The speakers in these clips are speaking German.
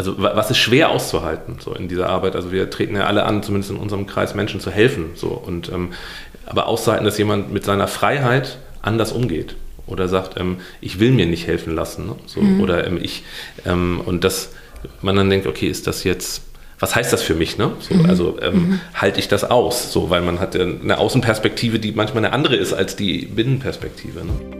also was ist schwer auszuhalten so in dieser Arbeit? Also wir treten ja alle an, zumindest in unserem Kreis Menschen zu helfen. So und ähm, aber auszuhalten, dass jemand mit seiner Freiheit anders umgeht oder sagt, ähm, ich will mir nicht helfen lassen. Ne? So, mhm. Oder ähm, ich ähm, und dass man dann denkt, okay, ist das jetzt was heißt das für mich? Ne? So, mhm. Also ähm, mhm. halte ich das aus? So, weil man hat ja eine Außenperspektive, die manchmal eine andere ist als die Binnenperspektive. Ne?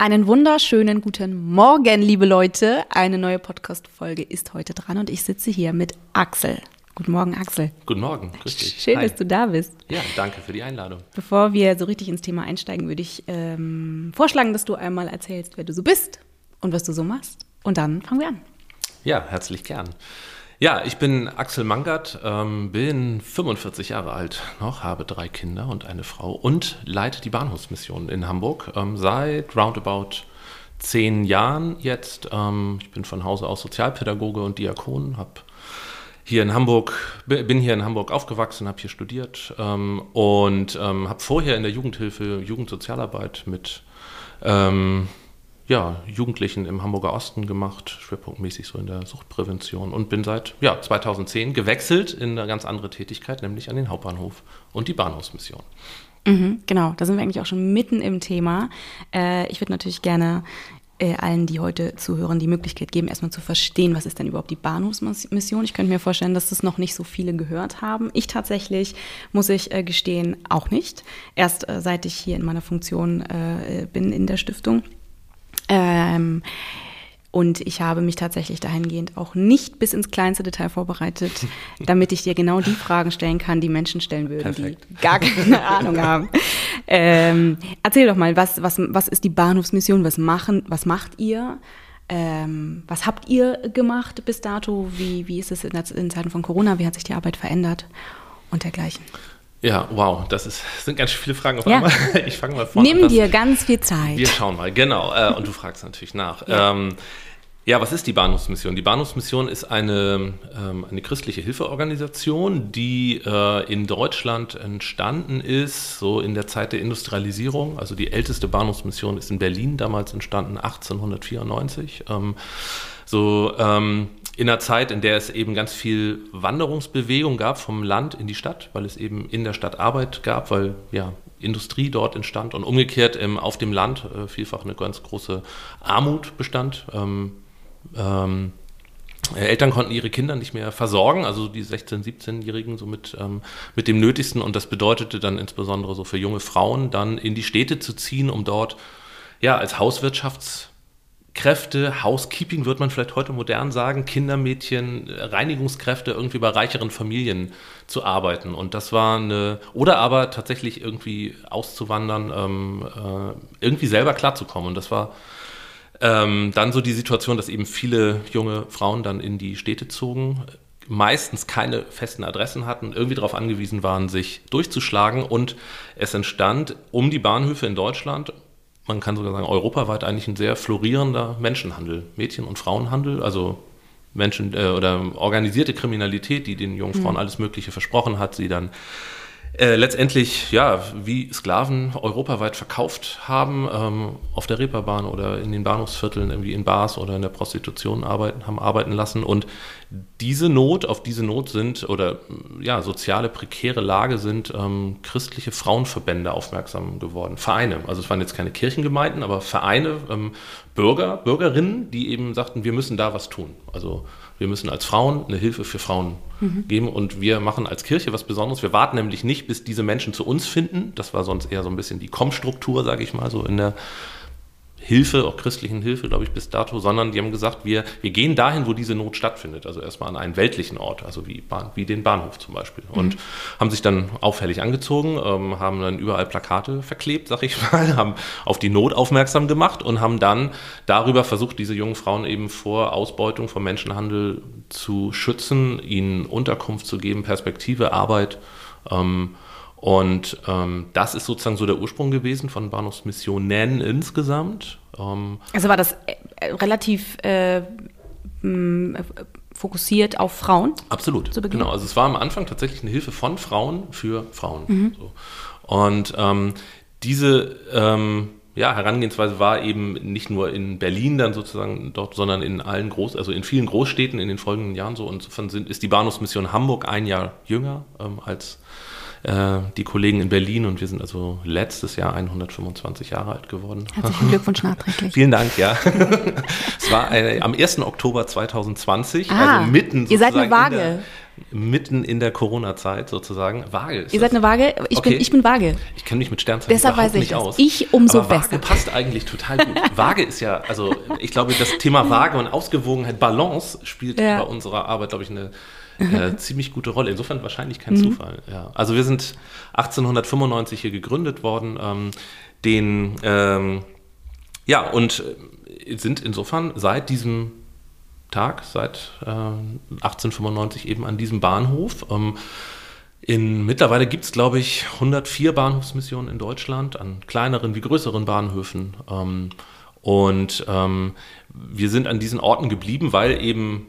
Einen wunderschönen guten Morgen, liebe Leute. Eine neue Podcast-Folge ist heute dran und ich sitze hier mit Axel. Guten Morgen, Axel. Guten Morgen, grüß dich. Schön, Hi. dass du da bist. Ja, danke für die Einladung. Bevor wir so richtig ins Thema einsteigen, würde ich ähm, vorschlagen, dass du einmal erzählst, wer du so bist und was du so machst. Und dann fangen wir an. Ja, herzlich gern. Ja, ich bin Axel Mangert, ähm, bin 45 Jahre alt noch, habe drei Kinder und eine Frau und leite die Bahnhofsmission in Hamburg ähm, seit roundabout zehn Jahren jetzt. Ähm, ich bin von Hause aus Sozialpädagoge und Diakon, habe hier in Hamburg, bin hier in Hamburg aufgewachsen, habe hier studiert ähm, und ähm, habe vorher in der Jugendhilfe Jugendsozialarbeit mit ähm, ja, Jugendlichen im Hamburger Osten gemacht, schwerpunktmäßig so in der Suchtprävention und bin seit ja, 2010 gewechselt in eine ganz andere Tätigkeit, nämlich an den Hauptbahnhof und die Bahnhofsmission. Mhm, genau, da sind wir eigentlich auch schon mitten im Thema. Äh, ich würde natürlich gerne äh, allen, die heute zuhören, die Möglichkeit geben, erstmal zu verstehen, was ist denn überhaupt die Bahnhofsmission. Ich könnte mir vorstellen, dass das noch nicht so viele gehört haben. Ich tatsächlich, muss ich äh, gestehen, auch nicht. Erst äh, seit ich hier in meiner Funktion bin in der Stiftung. Ähm, und ich habe mich tatsächlich dahingehend auch nicht bis ins kleinste Detail vorbereitet, damit ich dir genau die Fragen stellen kann, die Menschen stellen würden, Perfekt. die gar keine Ahnung haben. Ähm, erzähl doch mal, was, was, was ist die Bahnhofsmission? Was, machen, was macht ihr? Ähm, was habt ihr gemacht bis dato? Wie, wie ist es in, in Zeiten von Corona? Wie hat sich die Arbeit verändert? Und dergleichen. Ja, wow, das ist, sind ganz viele Fragen auf ja. einmal. Ich fange mal vorne an. Nimm dir ganz viel Zeit. Wir schauen mal, genau. Äh, und du fragst natürlich nach. Ja. Ähm, ja, was ist die Bahnhofsmission? Die Bahnhofsmission ist eine, ähm, eine christliche Hilfeorganisation, die äh, in Deutschland entstanden ist, so in der Zeit der Industrialisierung. Also die älteste Bahnhofsmission ist in Berlin damals entstanden, 1894. Ähm, so ähm, in einer Zeit, in der es eben ganz viel Wanderungsbewegung gab vom Land in die Stadt, weil es eben in der Stadt Arbeit gab, weil ja Industrie dort entstand und umgekehrt ähm, auf dem Land äh, vielfach eine ganz große Armut bestand. Ähm, ähm, Eltern konnten ihre Kinder nicht mehr versorgen, also die 16-, 17-Jährigen so mit, ähm, mit dem Nötigsten und das bedeutete dann insbesondere so für junge Frauen dann in die Städte zu ziehen, um dort ja als Hauswirtschafts Kräfte, Housekeeping wird man vielleicht heute modern sagen, Kindermädchen, Reinigungskräfte irgendwie bei reicheren Familien zu arbeiten. Und das war eine, oder aber tatsächlich irgendwie auszuwandern, ähm, äh, irgendwie selber klarzukommen. Und das war ähm, dann so die Situation, dass eben viele junge Frauen dann in die Städte zogen, meistens keine festen Adressen hatten, irgendwie darauf angewiesen waren, sich durchzuschlagen. Und es entstand um die Bahnhöfe in Deutschland man kann sogar sagen, europaweit eigentlich ein sehr florierender Menschenhandel, Mädchen- und Frauenhandel, also Menschen äh, oder organisierte Kriminalität, die den jungen Frauen mhm. alles Mögliche versprochen hat, sie dann äh, letztendlich ja wie Sklaven europaweit verkauft haben, ähm, auf der Reeperbahn oder in den Bahnhofsvierteln irgendwie in Bars oder in der Prostitution arbeiten, haben arbeiten lassen. Und diese Not, auf diese Not sind oder ja soziale prekäre Lage sind ähm, christliche Frauenverbände aufmerksam geworden. Vereine, also es waren jetzt keine Kirchengemeinden, aber Vereine, ähm, Bürger, Bürgerinnen, die eben sagten, wir müssen da was tun. Also wir müssen als Frauen eine Hilfe für Frauen mhm. geben und wir machen als Kirche was Besonderes. Wir warten nämlich nicht, bis diese Menschen zu uns finden. Das war sonst eher so ein bisschen die Kommstruktur, sage ich mal, so in der Hilfe, auch christlichen Hilfe, glaube ich, bis dato, sondern die haben gesagt, wir, wir gehen dahin, wo diese Not stattfindet. Also erstmal an einen weltlichen Ort, also wie, Bahn, wie den Bahnhof zum Beispiel. Mhm. Und haben sich dann auffällig angezogen, ähm, haben dann überall Plakate verklebt, sag ich mal, haben auf die Not aufmerksam gemacht und haben dann darüber versucht, diese jungen Frauen eben vor Ausbeutung, vor Menschenhandel zu schützen, ihnen Unterkunft zu geben, Perspektive, Arbeit. Ähm, und ähm, das ist sozusagen so der Ursprung gewesen von Bahnhofsmissionen insgesamt. Ähm, also war das äh, relativ äh, fokussiert auf Frauen? Absolut, genau. Also es war am Anfang tatsächlich eine Hilfe von Frauen für Frauen. Mhm. So. Und ähm, diese ähm, ja, Herangehensweise war eben nicht nur in Berlin dann sozusagen dort, sondern in allen Groß, also in vielen Großstädten in den folgenden Jahren so. Und insofern sind, ist die Bahnhofsmission Hamburg ein Jahr jünger ähm, als äh, die Kollegen in Berlin und wir sind also letztes Jahr 125 Jahre alt geworden. Herzlichen Glückwunsch nachträglich. Vielen Dank, ja. es war äh, am 1. Oktober 2020, ah, also mitten Ihr seid eine Waage. In der, mitten in der Corona-Zeit sozusagen. Waage ist Ihr seid eine Waage? Ich, okay. bin, ich bin Waage. Ich kenne mich mit Sternzeichen Deshalb weiß ich nicht das. aus. Ich umso Aber besser. Waage passt eigentlich total gut. Waage ist ja, also ich glaube, das Thema Waage und Ausgewogenheit, Balance spielt ja. bei unserer Arbeit, glaube ich, eine äh, ziemlich gute Rolle. Insofern wahrscheinlich kein mhm. Zufall. Ja. Also wir sind 1895 hier gegründet worden. Ähm, den, ähm, ja, und äh, sind insofern seit diesem Tag, seit äh, 1895 eben an diesem Bahnhof. Ähm, in, mittlerweile gibt es, glaube ich, 104 Bahnhofsmissionen in Deutschland, an kleineren wie größeren Bahnhöfen. Ähm, und ähm, wir sind an diesen Orten geblieben, weil eben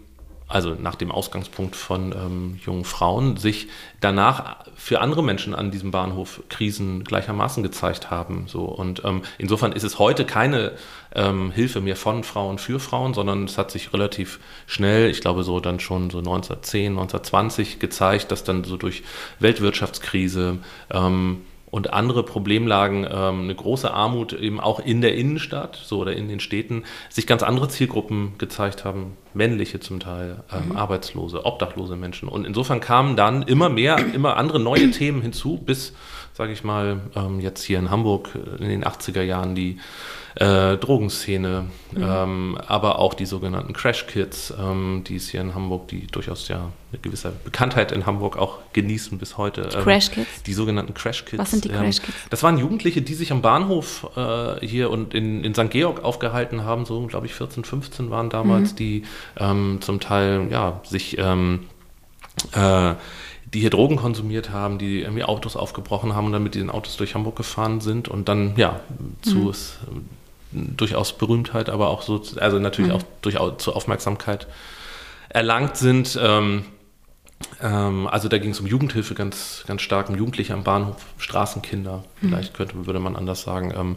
also nach dem Ausgangspunkt von ähm, jungen Frauen, sich danach für andere Menschen an diesem Bahnhof Krisen gleichermaßen gezeigt haben. So. Und ähm, insofern ist es heute keine ähm, Hilfe mehr von Frauen für Frauen, sondern es hat sich relativ schnell, ich glaube so dann schon so 1910, 1920 gezeigt, dass dann so durch Weltwirtschaftskrise ähm, und andere Problemlagen, ähm, eine große Armut eben auch in der Innenstadt so oder in den Städten, sich ganz andere Zielgruppen gezeigt haben, männliche zum Teil, ähm, mhm. Arbeitslose, obdachlose Menschen. Und insofern kamen dann immer mehr, immer andere neue Themen hinzu, bis, sage ich mal, ähm, jetzt hier in Hamburg in den 80er Jahren die äh, Drogenszene, mhm. ähm, aber auch die sogenannten Crash Kids, ähm, die es hier in Hamburg, die durchaus ja eine gewisse Bekanntheit in Hamburg auch genießen bis heute. Ähm, Crash Kids? Die sogenannten Crash Kids. Was sind die Crash Kids? das waren Jugendliche, die sich am Bahnhof äh, hier und in, in St. Georg aufgehalten haben, so glaube ich 14, 15 waren damals, mhm. die ähm, zum Teil ja sich ähm, äh, die hier Drogen konsumiert haben, die irgendwie Autos aufgebrochen haben und dann mit diesen Autos durch Hamburg gefahren sind und dann ja zu mhm durchaus Berühmtheit, aber auch so, also natürlich mhm. auch durchaus zur Aufmerksamkeit erlangt sind. Ähm, ähm, also da ging es um Jugendhilfe ganz, ganz stark, um Jugendliche am Bahnhof, Straßenkinder, mhm. vielleicht könnte, würde man anders sagen. Ähm,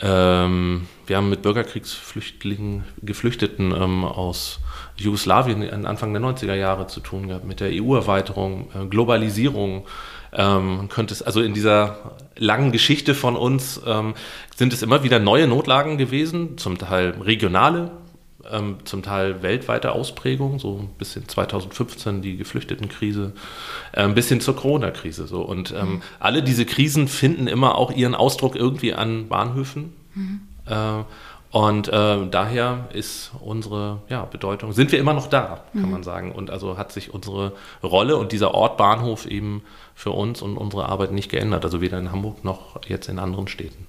ähm wir haben mit Bürgerkriegsflüchtlingen, Geflüchteten ähm, aus Jugoslawien Anfang der 90er Jahre zu tun gehabt, mit der EU-Erweiterung, äh, Globalisierung, ähm, könnte es, also in dieser langen Geschichte von uns ähm, sind es immer wieder neue Notlagen gewesen, zum Teil regionale, ähm, zum Teil weltweite Ausprägung, so bis in 2015 die Geflüchtetenkrise, äh, bis hin zur Corona-Krise. So. Und ähm, mhm. alle diese Krisen finden immer auch ihren Ausdruck irgendwie an Bahnhöfen. Mhm. Äh, und äh, daher ist unsere ja, Bedeutung, sind wir immer noch da, kann mhm. man sagen. Und also hat sich unsere Rolle und dieser Ort Bahnhof eben für uns und unsere Arbeit nicht geändert. Also weder in Hamburg noch jetzt in anderen Städten.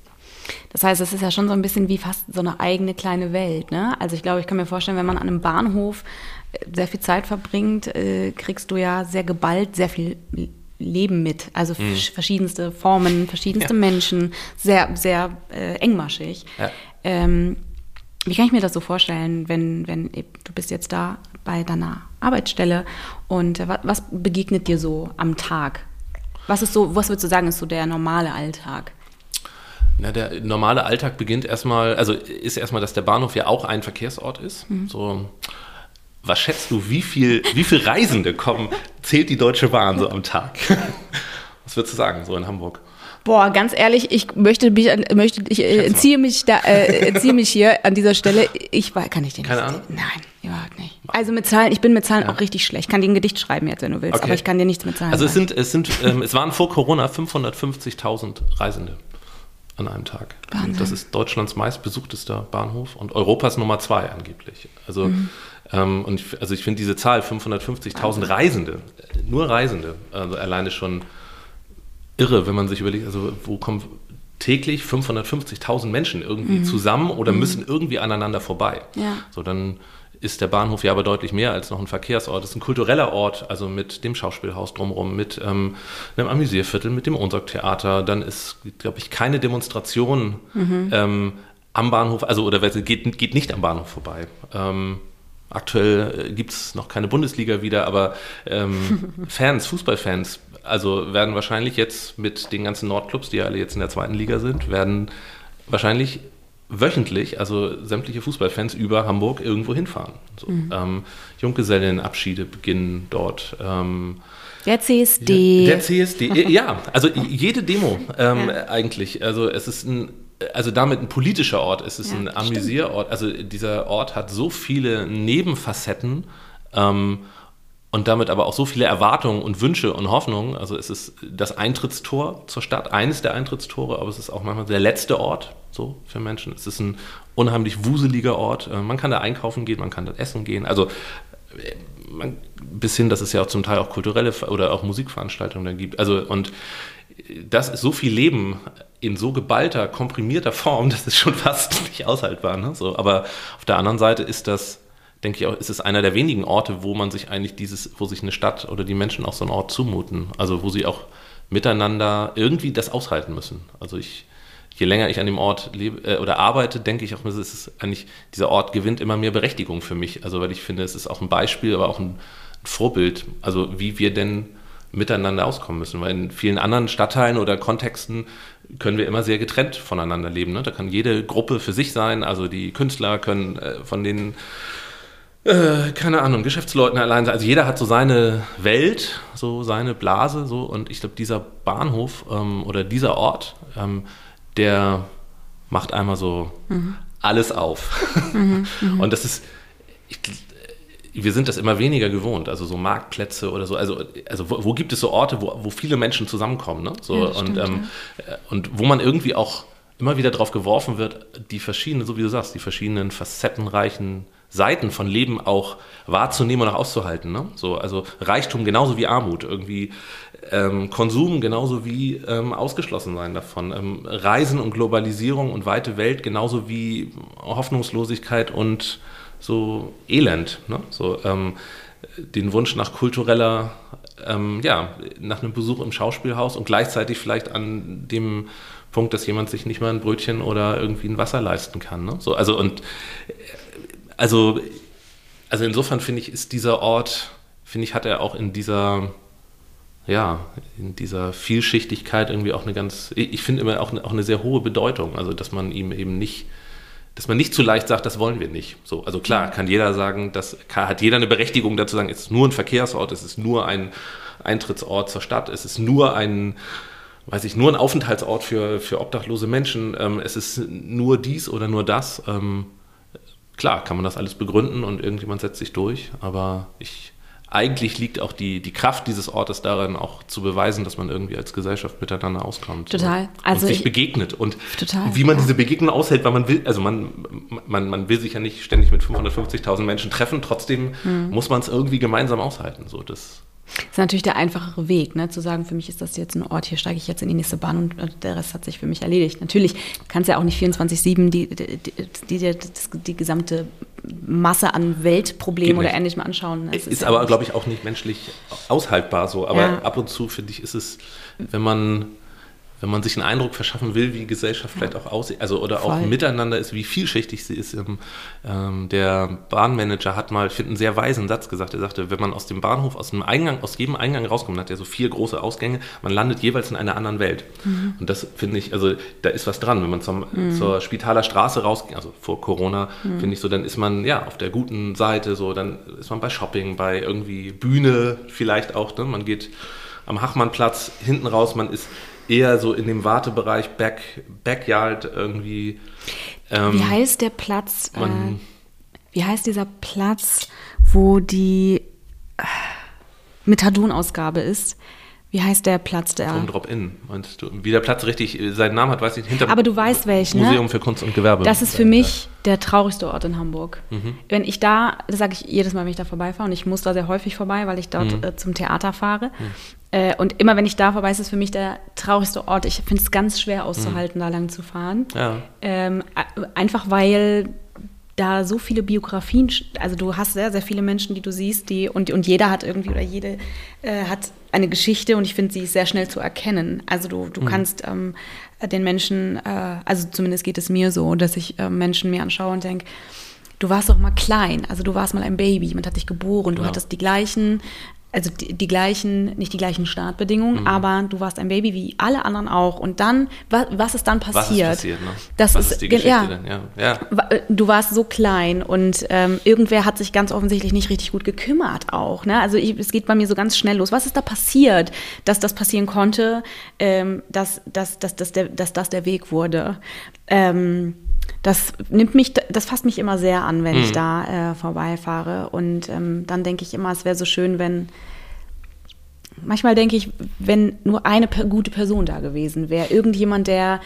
Das heißt, es ist ja schon so ein bisschen wie fast so eine eigene kleine Welt. Ne? Also ich glaube, ich kann mir vorstellen, wenn man an einem Bahnhof äh, sehr viel Zeit verbringt, äh, kriegst du ja sehr geballt sehr viel Leben mit. Also mhm. verschiedenste Formen, verschiedenste ja. Menschen, sehr, sehr äh, engmaschig. Ja. Ähm, wie kann ich mir das so vorstellen, wenn, wenn du bist jetzt da bei deiner Arbeitsstelle und äh, was, was begegnet dir so am Tag? Was ist so, was würdest du sagen, ist so der normale Alltag? Na, der normale Alltag beginnt erstmal, also ist erstmal, dass der Bahnhof ja auch ein Verkehrsort ist. Mhm. So, was schätzt du, wie viel, wie viel Reisende kommen, zählt die Deutsche Bahn so am Tag? Was würdest du sagen, so in Hamburg? Boah, ganz ehrlich, ich möchte mich, möchte, ich äh, entziehe mich da, äh, entziehe mich hier an dieser Stelle. Ich war, kann ich den Keine Ahnung? Nein, überhaupt nicht. Also mit Zahlen, ich bin mit Zahlen ja. auch richtig schlecht. Ich kann dir ein Gedicht schreiben jetzt, wenn du willst, okay. aber ich kann dir nichts mit Zahlen. Also es sind, es sind, ähm, es waren vor Corona 550.000 Reisende. an einem Tag. Wahnsinn. Das ist Deutschlands meistbesuchtester Bahnhof und Europas Nummer zwei angeblich. Also, mhm. ähm, und ich, also ich finde diese Zahl 550.000 Reisende, nur Reisende, also alleine schon irre, wenn man sich überlegt, also wo kommen täglich 550.000 Menschen irgendwie mhm. zusammen oder mhm. müssen irgendwie aneinander vorbei. Ja. So dann ist der Bahnhof ja aber deutlich mehr als noch ein Verkehrsort. Es ist ein kultureller Ort, also mit dem Schauspielhaus drumherum, mit ähm, einem Amüsierviertel, mit dem Unsorg-Theater. Dann ist, glaube ich, keine Demonstration mhm. ähm, am Bahnhof, also oder geht, geht nicht am Bahnhof vorbei. Ähm, aktuell gibt es noch keine Bundesliga wieder, aber ähm, Fans, Fußballfans, also werden wahrscheinlich jetzt mit den ganzen Nordclubs, die ja alle jetzt in der zweiten Liga sind, werden wahrscheinlich wöchentlich, also sämtliche Fußballfans über Hamburg irgendwo hinfahren. So, mhm. ähm, Junggesellenabschiede beginnen dort. Ähm, der CSD. Der CSD, ja, also jede Demo ähm, ja. eigentlich. Also es ist ein, also damit ein politischer Ort, es ist ja, ein Amüsierort. Also dieser Ort hat so viele Nebenfacetten. Ähm, und damit aber auch so viele Erwartungen und Wünsche und Hoffnungen. Also es ist das Eintrittstor zur Stadt, eines der Eintrittstore, aber es ist auch manchmal der letzte Ort so für Menschen. Es ist ein unheimlich wuseliger Ort. Äh, man kann da einkaufen gehen, man kann da essen gehen. Also äh, man, bis hin, dass es ja auch zum Teil auch kulturelle oder auch Musikveranstaltungen dann gibt. Also und das ist so viel Leben in so geballter, komprimierter Form, das ist schon fast nicht aushaltbar. Ne? So, aber auf der anderen Seite ist das denke ich auch, ist es einer der wenigen Orte, wo man sich eigentlich dieses, wo sich eine Stadt oder die Menschen auch so einen Ort zumuten. Also wo sie auch miteinander irgendwie das aushalten müssen. Also ich, je länger ich an dem Ort lebe äh, oder arbeite, denke ich auch, es ist eigentlich, dieser Ort gewinnt immer mehr Berechtigung für mich. Also weil ich finde, es ist auch ein Beispiel, aber auch ein, ein Vorbild, also wie wir denn miteinander auskommen müssen. Weil in vielen anderen Stadtteilen oder Kontexten können wir immer sehr getrennt voneinander leben. Ne? Da kann jede Gruppe für sich sein. Also die Künstler können äh, von den äh, keine Ahnung, Geschäftsleuten allein. Also jeder hat so seine Welt, so seine Blase, so und ich glaube, dieser Bahnhof ähm, oder dieser Ort, ähm, der macht einmal so mhm. alles auf. Mhm, mhm. und das ist, ich, wir sind das immer weniger gewohnt, also so Marktplätze oder so. Also, also wo, wo gibt es so Orte, wo, wo viele Menschen zusammenkommen, ne? So, ja, und, stimmt, ähm, ja. und wo man irgendwie auch immer wieder darauf geworfen wird, die verschiedenen, so wie du sagst, die verschiedenen facettenreichen Seiten von Leben auch wahrzunehmen und auch auszuhalten. Ne? So, also Reichtum genauso wie Armut, irgendwie ähm, Konsum genauso wie ähm, ausgeschlossen sein davon, ähm, Reisen und Globalisierung und weite Welt genauso wie Hoffnungslosigkeit und so Elend. Ne? So, ähm, den Wunsch nach kultureller, ähm, ja, nach einem Besuch im Schauspielhaus und gleichzeitig vielleicht an dem Punkt, dass jemand sich nicht mal ein Brötchen oder irgendwie ein Wasser leisten kann. Ne? So, also und also, also insofern finde ich, ist dieser Ort, finde ich, hat er auch in dieser, ja, in dieser Vielschichtigkeit irgendwie auch eine ganz, ich finde immer auch eine, auch eine sehr hohe Bedeutung. Also, dass man ihm eben nicht, dass man nicht zu leicht sagt, das wollen wir nicht. So, also klar, kann jeder sagen, das hat jeder eine Berechtigung dazu sagen, es ist nur ein Verkehrsort, es ist nur ein Eintrittsort zur Stadt, es ist nur ein, weiß ich, nur ein Aufenthaltsort für, für obdachlose Menschen, ähm, es ist nur dies oder nur das. Ähm, klar, kann man das alles begründen und irgendjemand setzt sich durch, aber ich eigentlich liegt auch die, die Kraft dieses Ortes darin, auch zu beweisen, dass man irgendwie als Gesellschaft miteinander auskommt. Total. Also und sich ich, begegnet. Und total, wie man ja. diese Begegnung aushält, weil man will, also man, man, man will sich ja nicht ständig mit 550.000 Menschen treffen, trotzdem mhm. muss man es irgendwie gemeinsam aushalten. So, das das ist natürlich der einfachere Weg, ne? zu sagen, für mich ist das jetzt ein Ort, hier steige ich jetzt in die nächste Bahn und der Rest hat sich für mich erledigt. Natürlich kannst du ja auch nicht 24-7 die, die, die, die, die gesamte Masse an Weltproblemen oder ähnlichem anschauen. Es ist, ist aber, glaube ich, auch nicht menschlich aushaltbar so. Aber ja. ab und zu, finde ich, ist es, wenn man wenn man sich einen Eindruck verschaffen will, wie Gesellschaft vielleicht auch aussieht, also oder Voll. auch miteinander ist, wie vielschichtig sie ist. Ähm, der Bahnmanager hat mal, ich finde, einen sehr weisen Satz gesagt. Er sagte, wenn man aus dem Bahnhof, aus dem Eingang, aus jedem Eingang rauskommt, hat er so vier große Ausgänge, man landet jeweils in einer anderen Welt. Mhm. Und das finde ich, also da ist was dran. Wenn man zum, mhm. zur Spitaler Straße rausgeht, also vor Corona, mhm. finde ich so, dann ist man ja auf der guten Seite, so, dann ist man bei Shopping, bei irgendwie Bühne vielleicht auch, ne? man geht am Hachmannplatz hinten raus, man ist eher so in dem Wartebereich Back, Backyard irgendwie. Ähm, wie heißt der Platz? Man, äh, wie heißt dieser Platz, wo die äh, Methadonausgabe ist? Wie heißt der Platz da? Vom Drop-In, meinst du? Wie der Platz richtig äh, seinen Namen hat, weiß ich nicht. Hinter Aber du weißt welchen, ne? Museum für Kunst und Gewerbe. Das ist für mich der traurigste Ort in Hamburg. Mhm. Wenn ich da, das sage ich jedes Mal, wenn ich da vorbeifahre, und ich muss da sehr häufig vorbei, weil ich dort mhm. äh, zum Theater fahre. Mhm. Äh, und immer wenn ich da vorbei ist es für mich der traurigste Ort. Ich finde es ganz schwer auszuhalten, mhm. da lang zu fahren. Ja. Ähm, einfach weil da so viele Biografien, also du hast sehr, sehr viele Menschen, die du siehst, die und, und jeder hat irgendwie oder jede äh, hat eine Geschichte und ich finde, sie ist sehr schnell zu erkennen. Also du, du mhm. kannst ähm, den Menschen, äh, also zumindest geht es mir so, dass ich äh, Menschen mir anschaue und denke, du warst doch mal klein, also du warst mal ein Baby, jemand hat dich geboren, du ja. hattest die gleichen also die, die, gleichen, nicht die gleichen Startbedingungen, mhm. aber du warst ein Baby wie alle anderen auch. Und dann, was, was ist dann passiert? Was ist passiert, ne? Das was ist, ist die Geschichte ja, denn? Ja, ja. Äh, du warst so klein und ähm, irgendwer hat sich ganz offensichtlich nicht richtig gut gekümmert auch. Ne? Also ich, es geht bei mir so ganz schnell los. Was ist da passiert, dass das passieren konnte, ähm, dass, dass, dass, dass, der, dass das der Weg wurde? Ähm, das nimmt mich, das fasst mich immer sehr an, wenn mhm. ich da äh, vorbeifahre. Und ähm, dann denke ich immer, es wäre so schön, wenn manchmal denke ich, wenn nur eine gute Person da gewesen wäre, irgendjemand, der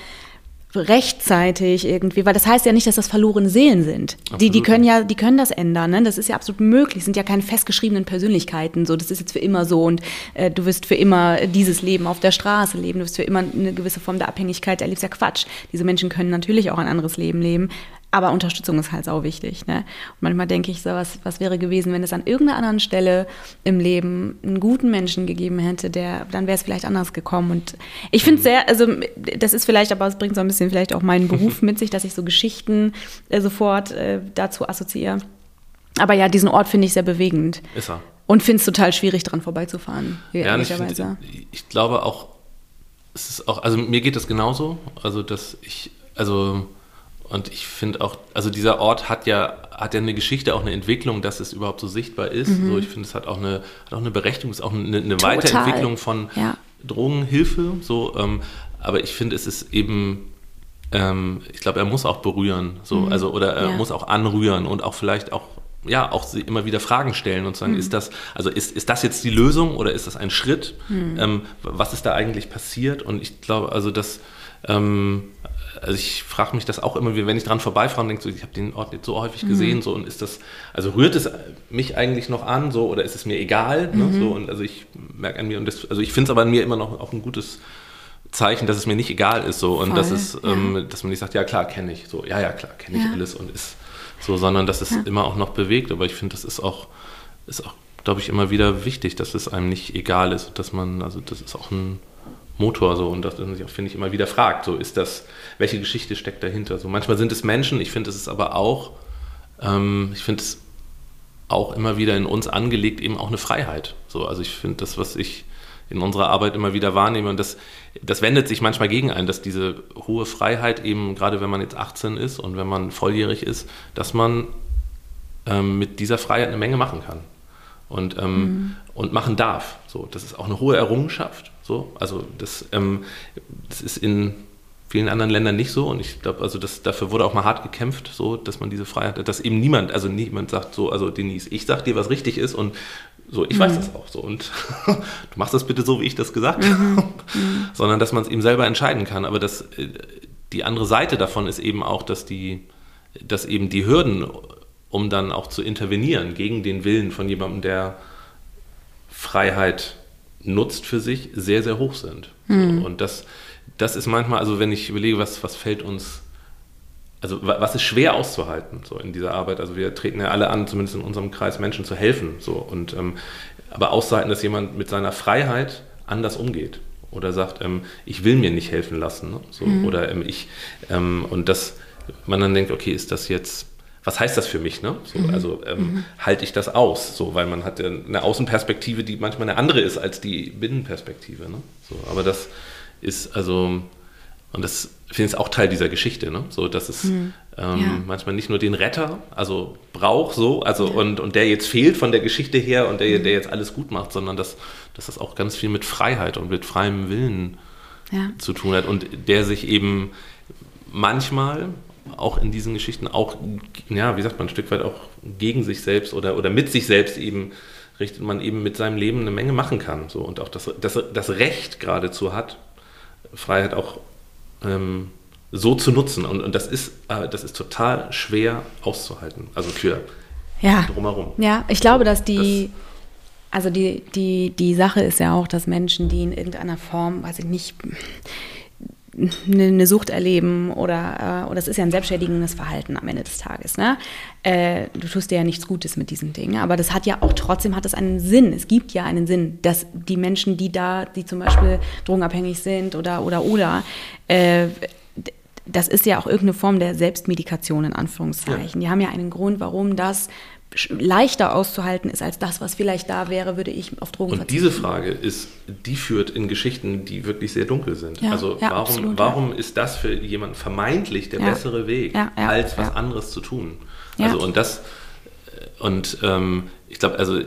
rechtzeitig irgendwie, weil das heißt ja nicht, dass das verlorene Seelen sind. Die, die können ja, die können das ändern. Ne? Das ist ja absolut möglich. sind ja keine festgeschriebenen Persönlichkeiten. So, das ist jetzt für immer so und äh, du wirst für immer dieses Leben auf der Straße leben. Du wirst für immer eine gewisse Form der Abhängigkeit erlebst. Ja Quatsch. Diese Menschen können natürlich auch ein anderes Leben leben. Aber Unterstützung ist halt sau wichtig. Ne? Und manchmal denke ich so, was, was wäre gewesen, wenn es an irgendeiner anderen Stelle im Leben einen guten Menschen gegeben hätte, der, dann wäre es vielleicht anders gekommen. Und ich finde es sehr, also das ist vielleicht, aber es bringt so ein bisschen vielleicht auch meinen Beruf mit sich, dass ich so Geschichten äh, sofort äh, dazu assoziiere. Aber ja, diesen Ort finde ich sehr bewegend. Ist er. Und finde es total schwierig, dran vorbeizufahren. Ja, ich, find, ich glaube auch, es ist auch, also mir geht das genauso. Also, dass ich, also und ich finde auch, also dieser Ort hat ja, hat ja eine Geschichte, auch eine Entwicklung, dass es überhaupt so sichtbar ist. Mhm. So, ich finde, es hat auch eine, hat auch eine Berechtigung, es ist auch eine, eine Weiterentwicklung von ja. Drogenhilfe. So, ähm, aber ich finde, es ist eben, ähm, ich glaube, er muss auch berühren, so, mhm. also oder er ja. muss auch anrühren und auch vielleicht auch ja, auch immer wieder Fragen stellen und sagen, mhm. ist das, also ist, ist das jetzt die Lösung oder ist das ein Schritt? Mhm. Ähm, was ist da eigentlich passiert? Und ich glaube, also das, ähm, also ich frage mich das auch immer wenn ich dran vorbeifahre und denke, so, ich habe den Ort jetzt so häufig mhm. gesehen, so und ist das, also rührt es mich eigentlich noch an, so oder ist es mir egal, ne, mhm. so und also ich merke an mir und das, also ich finde es aber an mir immer noch auch ein gutes Zeichen, dass es mir nicht egal ist, so und dass es, ja. ähm, dass man nicht sagt, ja klar, kenne ich, so ja ja klar, kenne ich ja. alles und ist so, sondern dass es ja. immer auch noch bewegt, aber ich finde, das ist auch, ist auch, glaube ich, immer wieder wichtig, dass es einem nicht egal ist, dass man, also das ist auch ein Motor so und dass man sich auch, finde ich, immer wieder fragt, so ist das, welche Geschichte steckt dahinter? So manchmal sind es Menschen, ich finde, es ist aber auch, ähm, ich finde es auch immer wieder in uns angelegt, eben auch eine Freiheit. So, also ich finde das, was ich in unserer Arbeit immer wieder wahrnehme und das, das wendet sich manchmal gegen ein, dass diese hohe Freiheit eben, gerade wenn man jetzt 18 ist und wenn man volljährig ist, dass man ähm, mit dieser Freiheit eine Menge machen kann und, ähm, mhm. und machen darf. So, das ist auch eine hohe Errungenschaft so, also das, ähm, das ist in vielen anderen Ländern nicht so und ich glaube, also das, dafür wurde auch mal hart gekämpft, so, dass man diese Freiheit hat, dass eben niemand, also niemand sagt so, also Denise, ich sag dir, was richtig ist und so, ich mhm. weiß das auch so und du machst das bitte so, wie ich das gesagt mhm. habe, mhm. sondern dass man es eben selber entscheiden kann. Aber das, äh, die andere Seite davon ist eben auch, dass die, dass eben die Hürden, um dann auch zu intervenieren gegen den Willen von jemandem, der Freiheit nutzt für sich, sehr, sehr hoch sind. Mhm. So, und das, das ist manchmal, also wenn ich überlege, was, was fällt uns, also was ist schwer auszuhalten so in dieser Arbeit. Also wir treten ja alle an, zumindest in unserem Kreis Menschen zu helfen. So, und, ähm, aber auszuhalten, dass jemand mit seiner Freiheit anders umgeht oder sagt, ähm, ich will mir nicht helfen lassen. Ne? So, mhm. Oder ähm, ich, ähm, und dass man dann denkt, okay, ist das jetzt was heißt das für mich? Ne? So, mhm. Also ähm, mhm. halte ich das aus? So, weil man hat ja eine Außenperspektive, die manchmal eine andere ist als die Binnenperspektive. Ne? So, aber das ist also, und das finde ich auch Teil dieser Geschichte, ne? So, dass es mhm. ähm, ja. manchmal nicht nur den Retter, also braucht so, also ja. und, und der jetzt fehlt von der Geschichte her und der, der mhm. jetzt alles gut macht, sondern dass, dass das auch ganz viel mit Freiheit und mit freiem Willen ja. zu tun hat und der sich eben manchmal auch in diesen Geschichten auch, ja, wie sagt man, ein Stück weit auch gegen sich selbst oder, oder mit sich selbst eben richtet, man eben mit seinem Leben eine Menge machen kann. So, und auch das, das, das Recht geradezu hat, Freiheit auch ähm, so zu nutzen. Und, und das, ist, äh, das ist total schwer auszuhalten. Also für ja. drumherum. Ja, ich glaube, dass die. Das, also die, die, die Sache ist ja auch, dass Menschen, die in irgendeiner Form, weiß ich nicht, eine Sucht erleben oder, äh, oder es ist ja ein selbstschädigendes Verhalten am Ende des Tages. Ne? Äh, du tust dir ja nichts Gutes mit diesen Dingen, aber das hat ja auch trotzdem hat es einen Sinn. Es gibt ja einen Sinn, dass die Menschen, die da, die zum Beispiel drogenabhängig sind oder oder oder, äh, das ist ja auch irgendeine Form der Selbstmedikation in Anführungszeichen. Ja. Die haben ja einen Grund, warum das leichter auszuhalten ist als das, was vielleicht da wäre, würde ich auf Drogen Und verzichten. diese Frage ist, die führt in Geschichten, die wirklich sehr dunkel sind. Ja, also ja, warum, absolut, warum ja. ist das für jemanden vermeintlich der bessere Weg, als was anderes zu tun? Also und das und ähm, ich glaube, also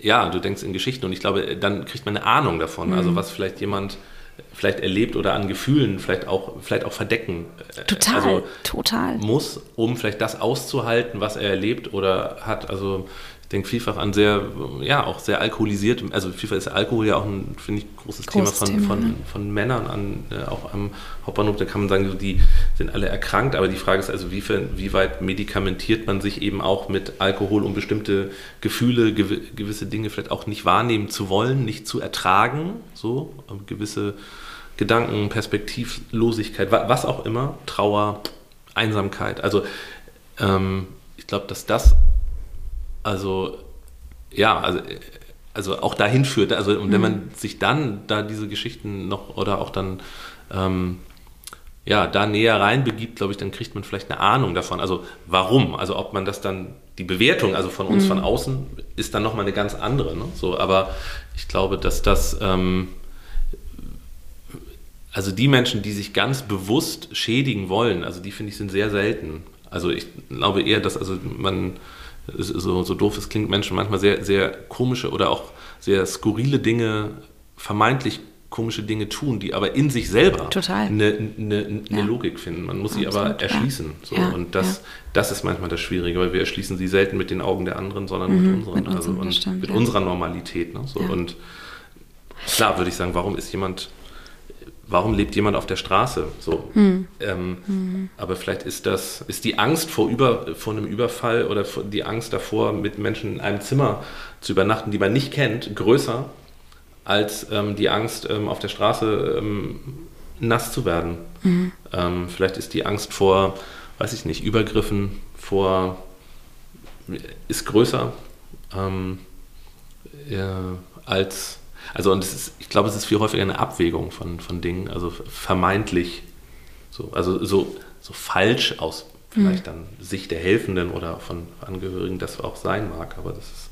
ja, du denkst in Geschichten und ich glaube, dann kriegt man eine Ahnung davon, mhm. also was vielleicht jemand vielleicht erlebt oder an Gefühlen vielleicht auch, vielleicht auch verdecken äh, total, also total. muss, um vielleicht das auszuhalten, was er erlebt oder hat. Also denke vielfach an sehr, ja, auch sehr alkoholisiert, also vielfach ist Alkohol ja auch ein, finde ich, großes, großes Thema, von, Thema, von, von, Männern an, äh, auch am Hauptbahnhof, da kann man sagen, die sind alle erkrankt, aber die Frage ist also, wie, wie weit medikamentiert man sich eben auch mit Alkohol, um bestimmte Gefühle, gew gewisse Dinge vielleicht auch nicht wahrnehmen zu wollen, nicht zu ertragen, so, gewisse Gedanken, Perspektivlosigkeit, was auch immer, Trauer, Einsamkeit, also ähm, ich glaube, dass das also ja, also, also auch dahin führt. Also und wenn mhm. man sich dann da diese Geschichten noch oder auch dann ähm, ja, da näher reinbegibt, glaube ich, dann kriegt man vielleicht eine Ahnung davon. Also warum? Also ob man das dann, die Bewertung, also von uns mhm. von außen, ist dann nochmal eine ganz andere. Ne? So, aber ich glaube, dass das, ähm, also die Menschen, die sich ganz bewusst schädigen wollen, also die finde ich sind sehr selten. Also ich glaube eher, dass also man so, so doof es klingt, Menschen manchmal sehr, sehr komische oder auch sehr skurrile Dinge, vermeintlich komische Dinge tun, die aber in sich selber. Eine, eine, eine ja. Logik finden. Man muss Absolut, sie aber erschließen. So. Ja, und das, das ist manchmal das Schwierige, weil wir erschließen sie selten mit den Augen der anderen, sondern mhm, mit unseren, mit, also, stimmt, mit unserer Normalität. Ne? So. Und klar würde ich sagen, warum ist jemand warum lebt jemand auf der Straße? So. Hm. Ähm, hm. Aber vielleicht ist das, ist die Angst vor, über, vor einem Überfall oder die Angst davor, mit Menschen in einem Zimmer zu übernachten, die man nicht kennt, größer als ähm, die Angst, ähm, auf der Straße ähm, nass zu werden. Mhm. vielleicht ist die Angst vor, weiß ich nicht, Übergriffen, vor, ist größer ähm, ja, als also und ist, ich glaube, es ist viel häufiger eine Abwägung von, von Dingen, also vermeintlich, so, also so, so falsch aus vielleicht mhm. dann Sicht der Helfenden oder von Angehörigen das auch sein mag. Aber das ist,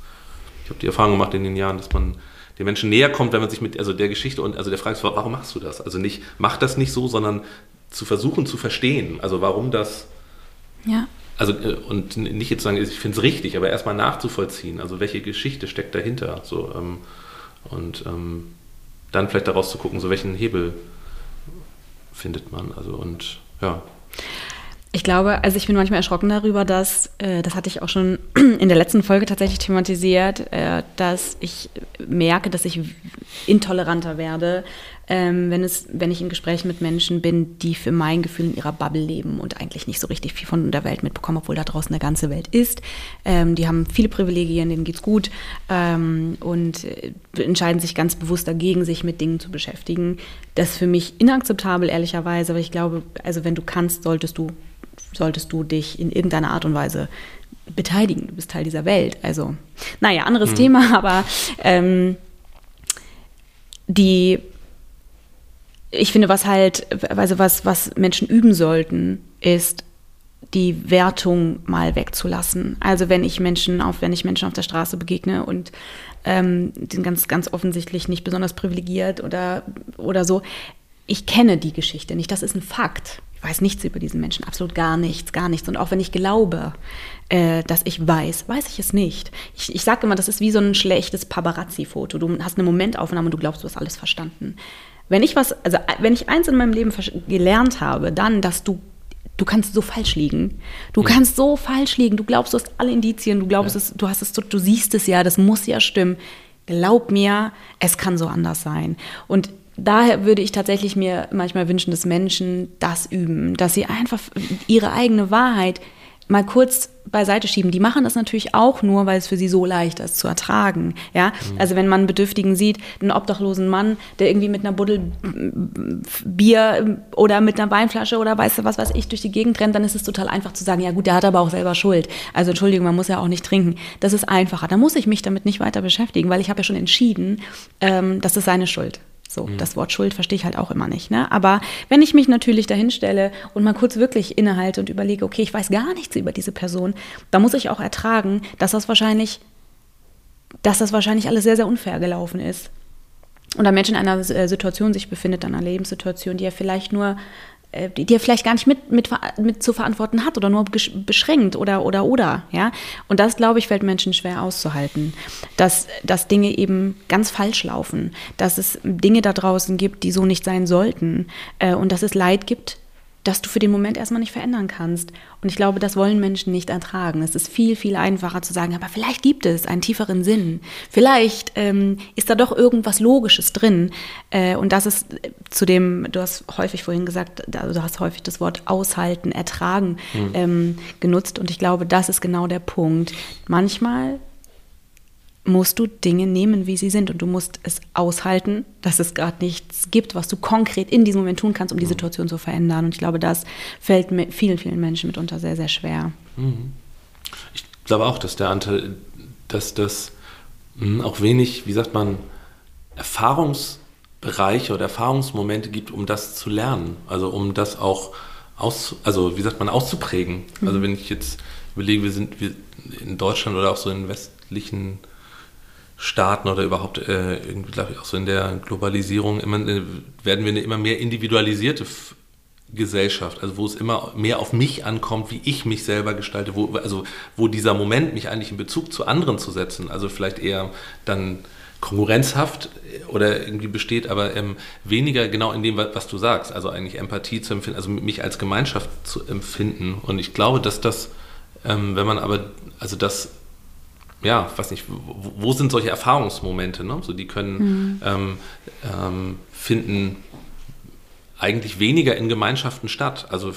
ich habe die Erfahrung gemacht in den Jahren, dass man den Menschen näher kommt, wenn man sich mit also der Geschichte und also der Frage ist, warum machst du das? Also nicht, mach das nicht so, sondern zu versuchen zu verstehen, also warum das. Ja. Also äh, und nicht jetzt sagen, ich finde es richtig, aber erstmal nachzuvollziehen, also welche Geschichte steckt dahinter. So, ähm, und ähm, dann vielleicht daraus zu gucken, so welchen Hebel findet man. Also und ja. Ich glaube, also ich bin manchmal erschrocken darüber, dass, äh, das hatte ich auch schon in der letzten Folge tatsächlich thematisiert, äh, dass ich merke, dass ich intoleranter werde, ähm, wenn, es, wenn ich in Gesprächen mit Menschen bin, die für mein Gefühl in ihrer Bubble leben und eigentlich nicht so richtig viel von der Welt mitbekommen, obwohl da draußen eine ganze Welt ist. Ähm, die haben viele Privilegien, denen geht's gut ähm, und äh, entscheiden sich ganz bewusst dagegen, sich mit Dingen zu beschäftigen. Das ist für mich inakzeptabel, ehrlicherweise, aber ich glaube, also wenn du kannst, solltest du solltest du dich in irgendeiner Art und Weise beteiligen. Du bist Teil dieser Welt. Also, naja, anderes mhm. Thema, aber ähm, die, ich finde, was halt, also was, was Menschen üben sollten, ist die Wertung mal wegzulassen. Also wenn ich Menschen auf, wenn ich Menschen auf der Straße begegne und ähm, sind ganz, ganz offensichtlich nicht besonders privilegiert oder, oder so, ich kenne die Geschichte nicht. Das ist ein Fakt weiß nichts über diesen Menschen, absolut gar nichts, gar nichts. Und auch wenn ich glaube, äh, dass ich weiß, weiß ich es nicht. Ich, ich sage immer, das ist wie so ein schlechtes Paparazzi-Foto. Du hast eine Momentaufnahme und du glaubst, du hast alles verstanden. Wenn ich was, also wenn ich eins in meinem Leben gelernt habe, dann, dass du du kannst so falsch liegen. Du kannst so falsch liegen. Du glaubst, du hast alle Indizien, du glaubst, es, du hast es, du siehst es ja, das muss ja stimmen. Glaub mir, es kann so anders sein. Und daher würde ich tatsächlich mir manchmal wünschen, dass Menschen das üben, dass sie einfach ihre eigene Wahrheit mal kurz beiseite schieben. Die machen das natürlich auch nur, weil es für sie so leicht ist zu ertragen. Ja, mhm. also wenn man einen Bedürftigen sieht, einen obdachlosen Mann, der irgendwie mit einer Buddel Bier oder mit einer Weinflasche oder weißt du was weiß ich durch die Gegend rennt, dann ist es total einfach zu sagen, ja gut, der hat aber auch selber Schuld. Also Entschuldigung, man muss ja auch nicht trinken. Das ist einfacher. Da muss ich mich damit nicht weiter beschäftigen, weil ich habe ja schon entschieden, ähm, das ist seine Schuld. So, mhm. das Wort Schuld verstehe ich halt auch immer nicht. Ne? Aber wenn ich mich natürlich dahin stelle und mal kurz wirklich innehalte und überlege, okay, ich weiß gar nichts über diese Person, dann muss ich auch ertragen, dass das wahrscheinlich, dass das wahrscheinlich alles sehr, sehr unfair gelaufen ist. Und ein Mensch in einer äh, Situation sich befindet, einer Lebenssituation, die er vielleicht nur die er vielleicht gar nicht mit, mit, mit zu verantworten hat oder nur beschränkt oder oder oder, ja. Und das, glaube ich, fällt Menschen schwer auszuhalten, dass, dass Dinge eben ganz falsch laufen, dass es Dinge da draußen gibt, die so nicht sein sollten äh, und dass es Leid gibt, das du für den Moment erstmal nicht verändern kannst. Und ich glaube, das wollen Menschen nicht ertragen. Es ist viel, viel einfacher zu sagen, aber vielleicht gibt es einen tieferen Sinn. Vielleicht ähm, ist da doch irgendwas Logisches drin. Äh, und das ist äh, zu dem, du hast häufig vorhin gesagt, du hast häufig das Wort aushalten, ertragen mhm. ähm, genutzt. Und ich glaube, das ist genau der Punkt. Manchmal musst du Dinge nehmen, wie sie sind. Und du musst es aushalten, dass es gerade nichts gibt, was du konkret in diesem Moment tun kannst, um die mhm. Situation zu verändern. Und ich glaube, das fällt vielen, vielen Menschen mitunter sehr, sehr schwer. Mhm. Ich glaube auch, dass der Anteil, dass das hm, auch wenig, wie sagt man, Erfahrungsbereiche oder Erfahrungsmomente gibt, um das zu lernen. Also um das auch aus, also wie sagt man, auszuprägen. Also mhm. Also wenn ich jetzt überlege, wir sind wir in Deutschland oder auch so in westlichen Staaten oder überhaupt äh, glaube ich, auch so in der Globalisierung immer, äh, werden wir eine immer mehr individualisierte F Gesellschaft, also wo es immer mehr auf mich ankommt, wie ich mich selber gestalte, wo, also wo dieser Moment, mich eigentlich in Bezug zu anderen zu setzen, also vielleicht eher dann konkurrenzhaft äh, oder irgendwie besteht, aber ähm, weniger genau in dem, was du sagst, also eigentlich Empathie zu empfinden, also mich als Gemeinschaft zu empfinden. Und ich glaube, dass das, ähm, wenn man aber, also das ja, weiß nicht, wo, wo, sind solche Erfahrungsmomente? Ne? So, die können mhm. ähm, ähm, finden eigentlich weniger in Gemeinschaften statt. Also,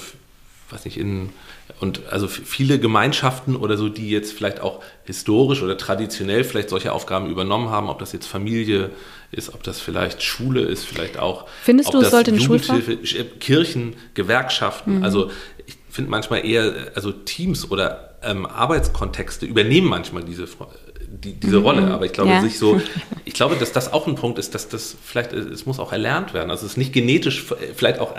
weiß nicht, in und also viele Gemeinschaften oder so, die jetzt vielleicht auch historisch oder traditionell vielleicht solche Aufgaben übernommen haben, ob das jetzt Familie ist, ob das vielleicht Schule ist, vielleicht auch. Findest du, es sollte eine Schulhilfe, Kirchen, Gewerkschaften. Mhm. Also ich finde manchmal eher, also Teams oder ähm, Arbeitskontexte übernehmen manchmal diese, die, diese mhm. Rolle. Aber ich glaube, ja. sich so, ich glaube, dass das auch ein Punkt ist, dass das vielleicht, es muss auch erlernt werden. Also es ist nicht genetisch vielleicht auch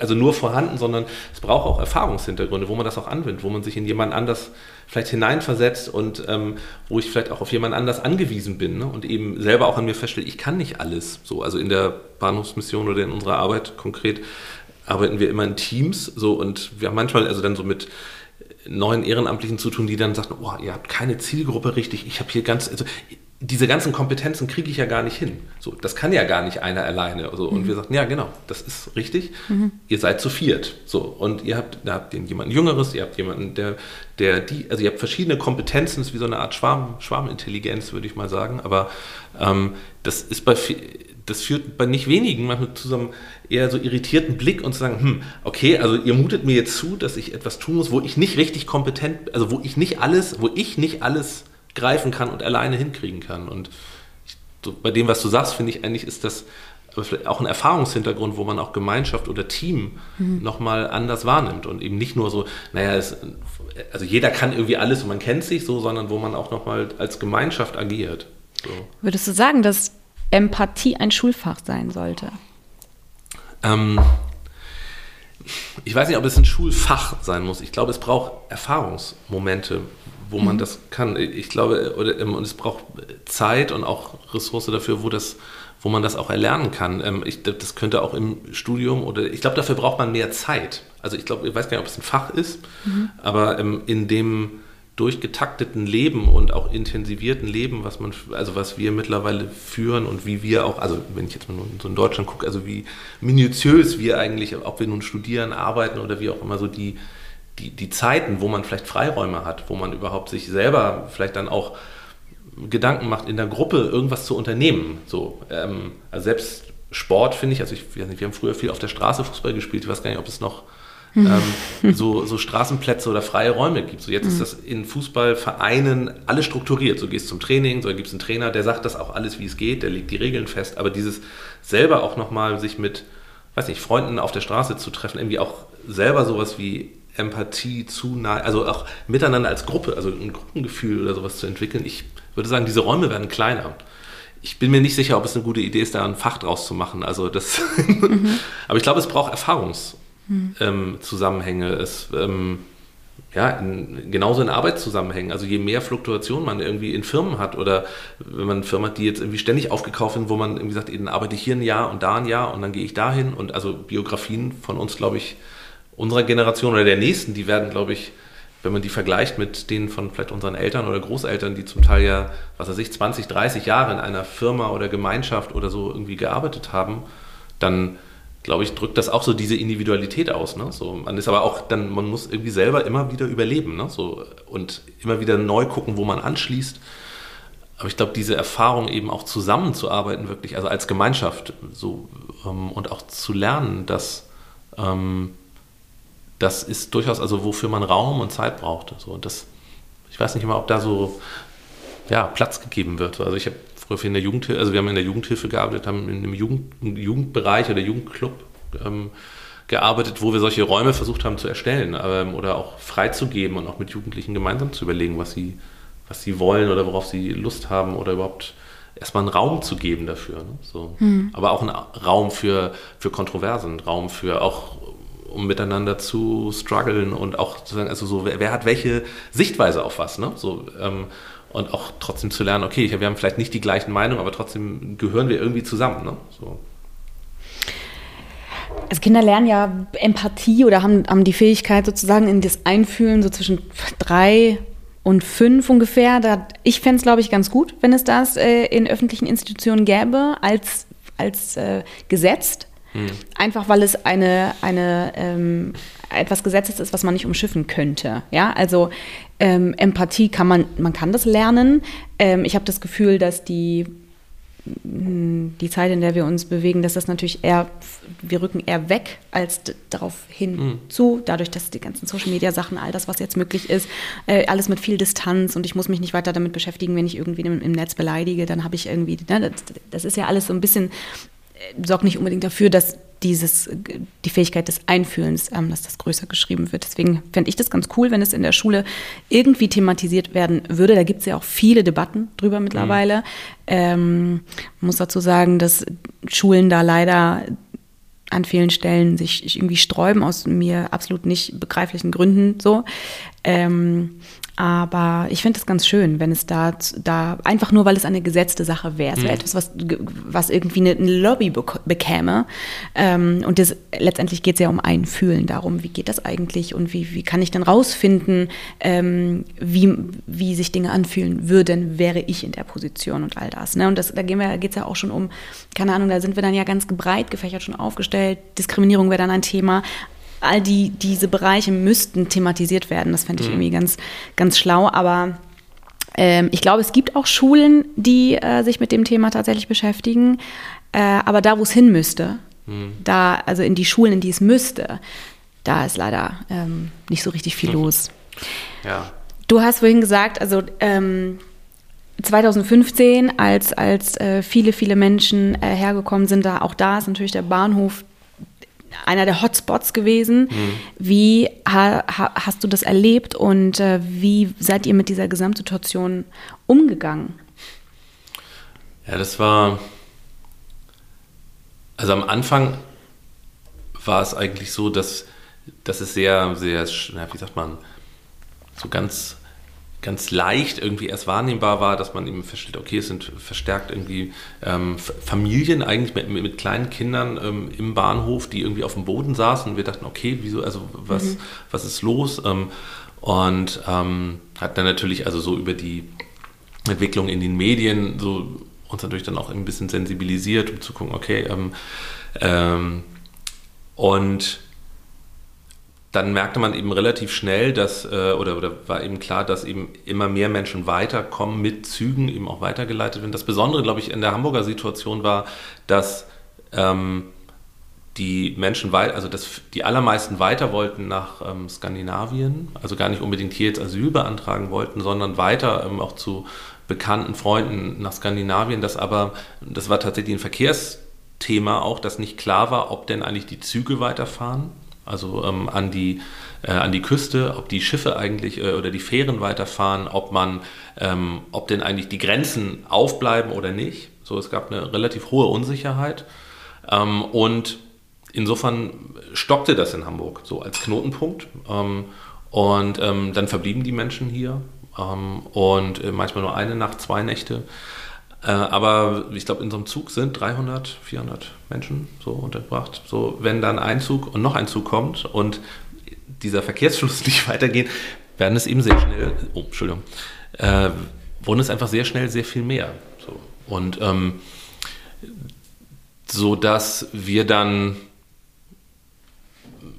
also nur vorhanden, sondern es braucht auch Erfahrungshintergründe, wo man das auch anwendet, wo man sich in jemand anders vielleicht hineinversetzt und ähm, wo ich vielleicht auch auf jemand anders angewiesen bin ne? und eben selber auch an mir feststelle, ich kann nicht alles. So, also in der Bahnhofsmission oder in unserer Arbeit konkret arbeiten wir immer in Teams so und wir haben manchmal also dann so mit neuen Ehrenamtlichen zu tun, die dann sagen, oh, ihr habt keine Zielgruppe richtig, ich habe hier ganz, also diese ganzen Kompetenzen kriege ich ja gar nicht hin. So, das kann ja gar nicht einer alleine. Also, und mhm. wir sagen, ja, genau, das ist richtig. Mhm. Ihr seid zu viert. So, und ihr habt, da habt jemanden Jüngeres, ihr habt jemanden, der, der die, also ihr habt verschiedene Kompetenzen, das ist wie so eine Art Schwarm, Schwarmintelligenz, würde ich mal sagen. Aber ähm, das ist bei das führt bei nicht wenigen manchmal zu so einem eher so irritierten Blick und zu sagen, hm, okay, also ihr mutet mir jetzt zu, dass ich etwas tun muss, wo ich nicht richtig kompetent, also wo ich nicht alles, wo ich nicht alles greifen kann und alleine hinkriegen kann. Und ich, so bei dem, was du sagst, finde ich eigentlich ist das auch ein Erfahrungshintergrund, wo man auch Gemeinschaft oder Team mhm. nochmal anders wahrnimmt und eben nicht nur so, naja, es, also jeder kann irgendwie alles und man kennt sich so, sondern wo man auch nochmal als Gemeinschaft agiert. So. Würdest du sagen, dass Empathie ein Schulfach sein sollte? Ähm, ich weiß nicht, ob es ein Schulfach sein muss. Ich glaube, es braucht Erfahrungsmomente, wo man mhm. das kann. Ich glaube, oder, ähm, und es braucht Zeit und auch Ressource dafür, wo das wo man das auch erlernen kann. Ähm, ich, das könnte auch im Studium oder ich glaube, dafür braucht man mehr Zeit. Also ich glaube, ich weiß gar nicht, ob es ein Fach ist, mhm. aber ähm, in dem durchgetakteten Leben und auch intensivierten Leben, was man, also was wir mittlerweile führen und wie wir auch, also wenn ich jetzt mal so in Deutschland gucke, also wie minutiös wir eigentlich, ob wir nun studieren, arbeiten oder wie auch immer so die, die, die Zeiten, wo man vielleicht Freiräume hat, wo man überhaupt sich selber vielleicht dann auch Gedanken macht, in der Gruppe irgendwas zu unternehmen. So, ähm, also selbst Sport finde ich, also ich, wir haben früher viel auf der Straße Fußball gespielt, ich weiß gar nicht, ob es noch ähm, so, so Straßenplätze oder freie Räume gibt. So jetzt ist das in Fußballvereinen alles strukturiert. So gehst zum Training, so gibt es einen Trainer, der sagt das auch alles, wie es geht, der legt die Regeln fest. Aber dieses selber auch nochmal sich mit, weiß nicht, Freunden auf der Straße zu treffen, irgendwie auch selber sowas wie Empathie, Zuneigung, also auch miteinander als Gruppe, also ein Gruppengefühl oder sowas zu entwickeln. Ich würde sagen, diese Räume werden kleiner. Ich bin mir nicht sicher, ob es eine gute Idee ist, da ein Fach draus zu machen. Also das, mhm. aber ich glaube, es braucht Erfahrungs- ähm, Zusammenhänge. Es, ähm, ja, in, genauso in Arbeitszusammenhängen. Also je mehr Fluktuation man irgendwie in Firmen hat oder wenn man Firma hat, die jetzt irgendwie ständig aufgekauft wird, wo man irgendwie sagt, dann arbeite ich hier ein Jahr und da ein Jahr und dann gehe ich dahin und also Biografien von uns, glaube ich, unserer Generation oder der nächsten, die werden, glaube ich, wenn man die vergleicht mit denen von vielleicht unseren Eltern oder Großeltern, die zum Teil ja, was weiß ich, 20, 30 Jahre in einer Firma oder Gemeinschaft oder so irgendwie gearbeitet haben, dann glaube ich, drückt das auch so diese Individualität aus. Ne? So, man ist aber auch dann, man muss irgendwie selber immer wieder überleben ne? so, und immer wieder neu gucken, wo man anschließt. Aber ich glaube, diese Erfahrung eben auch zusammenzuarbeiten, wirklich, also als Gemeinschaft, so ähm, und auch zu lernen, dass ähm, das ist durchaus, also wofür man Raum und Zeit braucht. So, und das, ich weiß nicht immer, ob da so ja, Platz gegeben wird. Also ich habe früher in der Jugendhilfe, also wir haben in der Jugendhilfe gearbeitet, haben in einem Jugend, Jugendbereich oder Jugendclub ähm, gearbeitet, wo wir solche Räume versucht haben zu erstellen ähm, oder auch freizugeben und auch mit Jugendlichen gemeinsam zu überlegen, was sie, was sie wollen oder worauf sie Lust haben oder überhaupt erstmal einen Raum zu geben dafür. Ne? So. Mhm. Aber auch einen Raum für, für Kontroversen, Raum für auch um miteinander zu strugglen und auch zu sagen, also so, wer, wer hat welche Sichtweise auf was, ne? So, ähm, und auch trotzdem zu lernen, okay, wir haben vielleicht nicht die gleichen Meinungen, aber trotzdem gehören wir irgendwie zusammen. Ne? So. Also Kinder lernen ja Empathie oder haben, haben die Fähigkeit sozusagen in das Einfühlen so zwischen drei und fünf ungefähr. Da, ich fände es, glaube ich, ganz gut, wenn es das äh, in öffentlichen Institutionen gäbe, als, als äh, gesetzt. Hm. Einfach weil es eine, eine ähm, etwas Gesetzes ist, was man nicht umschiffen könnte. Ja, also ähm, Empathie kann man, man kann das lernen. Ähm, ich habe das Gefühl, dass die hm, die Zeit, in der wir uns bewegen, dass das natürlich eher, wir rücken eher weg als darauf hinzu, mhm. dadurch, dass die ganzen Social Media Sachen, all das, was jetzt möglich ist, äh, alles mit viel Distanz und ich muss mich nicht weiter damit beschäftigen, wenn ich irgendwie im, im Netz beleidige, dann habe ich irgendwie, ne, das, das, ist ja alles so ein bisschen, äh, sorgt nicht unbedingt dafür, dass dieses, die Fähigkeit des Einfühlens, ähm, dass das größer geschrieben wird. Deswegen fände ich das ganz cool, wenn es in der Schule irgendwie thematisiert werden würde. Da gibt es ja auch viele Debatten drüber mittlerweile. Mhm. Ähm, muss dazu sagen, dass Schulen da leider an vielen Stellen sich irgendwie sträuben, aus mir absolut nicht begreiflichen Gründen so. Ähm, aber ich finde es ganz schön, wenn es da, da einfach nur, weil es eine gesetzte Sache wäre. Es wäre mhm. etwas, was, was irgendwie eine, eine Lobby bekäme. Ähm, und das, letztendlich geht es ja um Einfühlen darum, wie geht das eigentlich und wie, wie kann ich denn rausfinden, ähm, wie, wie sich Dinge anfühlen würden, wäre ich in der Position und all das. Ne? Und das, da geht es ja auch schon um, keine Ahnung, da sind wir dann ja ganz breit gefächert schon aufgestellt. Diskriminierung wäre dann ein Thema all die, diese Bereiche müssten thematisiert werden. Das fände ich mhm. irgendwie ganz, ganz schlau. Aber ähm, ich glaube, es gibt auch Schulen, die äh, sich mit dem Thema tatsächlich beschäftigen. Äh, aber da, wo es hin müsste, mhm. da, also in die Schulen, in die es müsste, da ist leider ähm, nicht so richtig viel mhm. los. Ja. Du hast vorhin gesagt, also ähm, 2015, als, als äh, viele, viele Menschen äh, hergekommen sind, da auch da ist natürlich der Bahnhof einer der Hotspots gewesen. Mhm. Wie ha, ha, hast du das erlebt und äh, wie seid ihr mit dieser Gesamtsituation umgegangen? Ja, das war. Also am Anfang war es eigentlich so, dass, dass es sehr, sehr, wie sagt man, so ganz ganz leicht irgendwie erst wahrnehmbar war, dass man eben feststellt, okay, es sind verstärkt irgendwie ähm, Familien eigentlich mit, mit, kleinen Kindern ähm, im Bahnhof, die irgendwie auf dem Boden saßen und wir dachten, okay, wieso, also was, mhm. was ist los? Ähm, und ähm, hat dann natürlich also so über die Entwicklung in den Medien so uns natürlich dann auch ein bisschen sensibilisiert, um zu gucken, okay, ähm, ähm, und dann merkte man eben relativ schnell, dass, äh, oder, oder war eben klar, dass eben immer mehr Menschen weiterkommen mit Zügen, eben auch weitergeleitet werden. Das Besondere, glaube ich, in der Hamburger Situation war, dass ähm, die Menschen weit, also dass die allermeisten weiter wollten nach ähm, Skandinavien, also gar nicht unbedingt hier jetzt Asyl beantragen wollten, sondern weiter ähm, auch zu bekannten Freunden nach Skandinavien, das aber, das war tatsächlich ein Verkehrsthema auch, dass nicht klar war, ob denn eigentlich die Züge weiterfahren, also ähm, an, die, äh, an die Küste, ob die Schiffe eigentlich äh, oder die Fähren weiterfahren, ob man, ähm, ob denn eigentlich die Grenzen aufbleiben oder nicht. So, es gab eine relativ hohe Unsicherheit. Ähm, und insofern stockte das in Hamburg so als Knotenpunkt. Ähm, und ähm, dann verblieben die Menschen hier ähm, und äh, manchmal nur eine Nacht, zwei Nächte. Äh, aber ich glaube, in so einem Zug sind 300, 400 Menschen so untergebracht. So, wenn dann ein Zug und noch ein Zug kommt und dieser Verkehrsfluss nicht weitergeht, werden es eben sehr schnell, oh, Entschuldigung, äh, wurden es einfach sehr schnell sehr viel mehr. So. Und ähm, so dass wir dann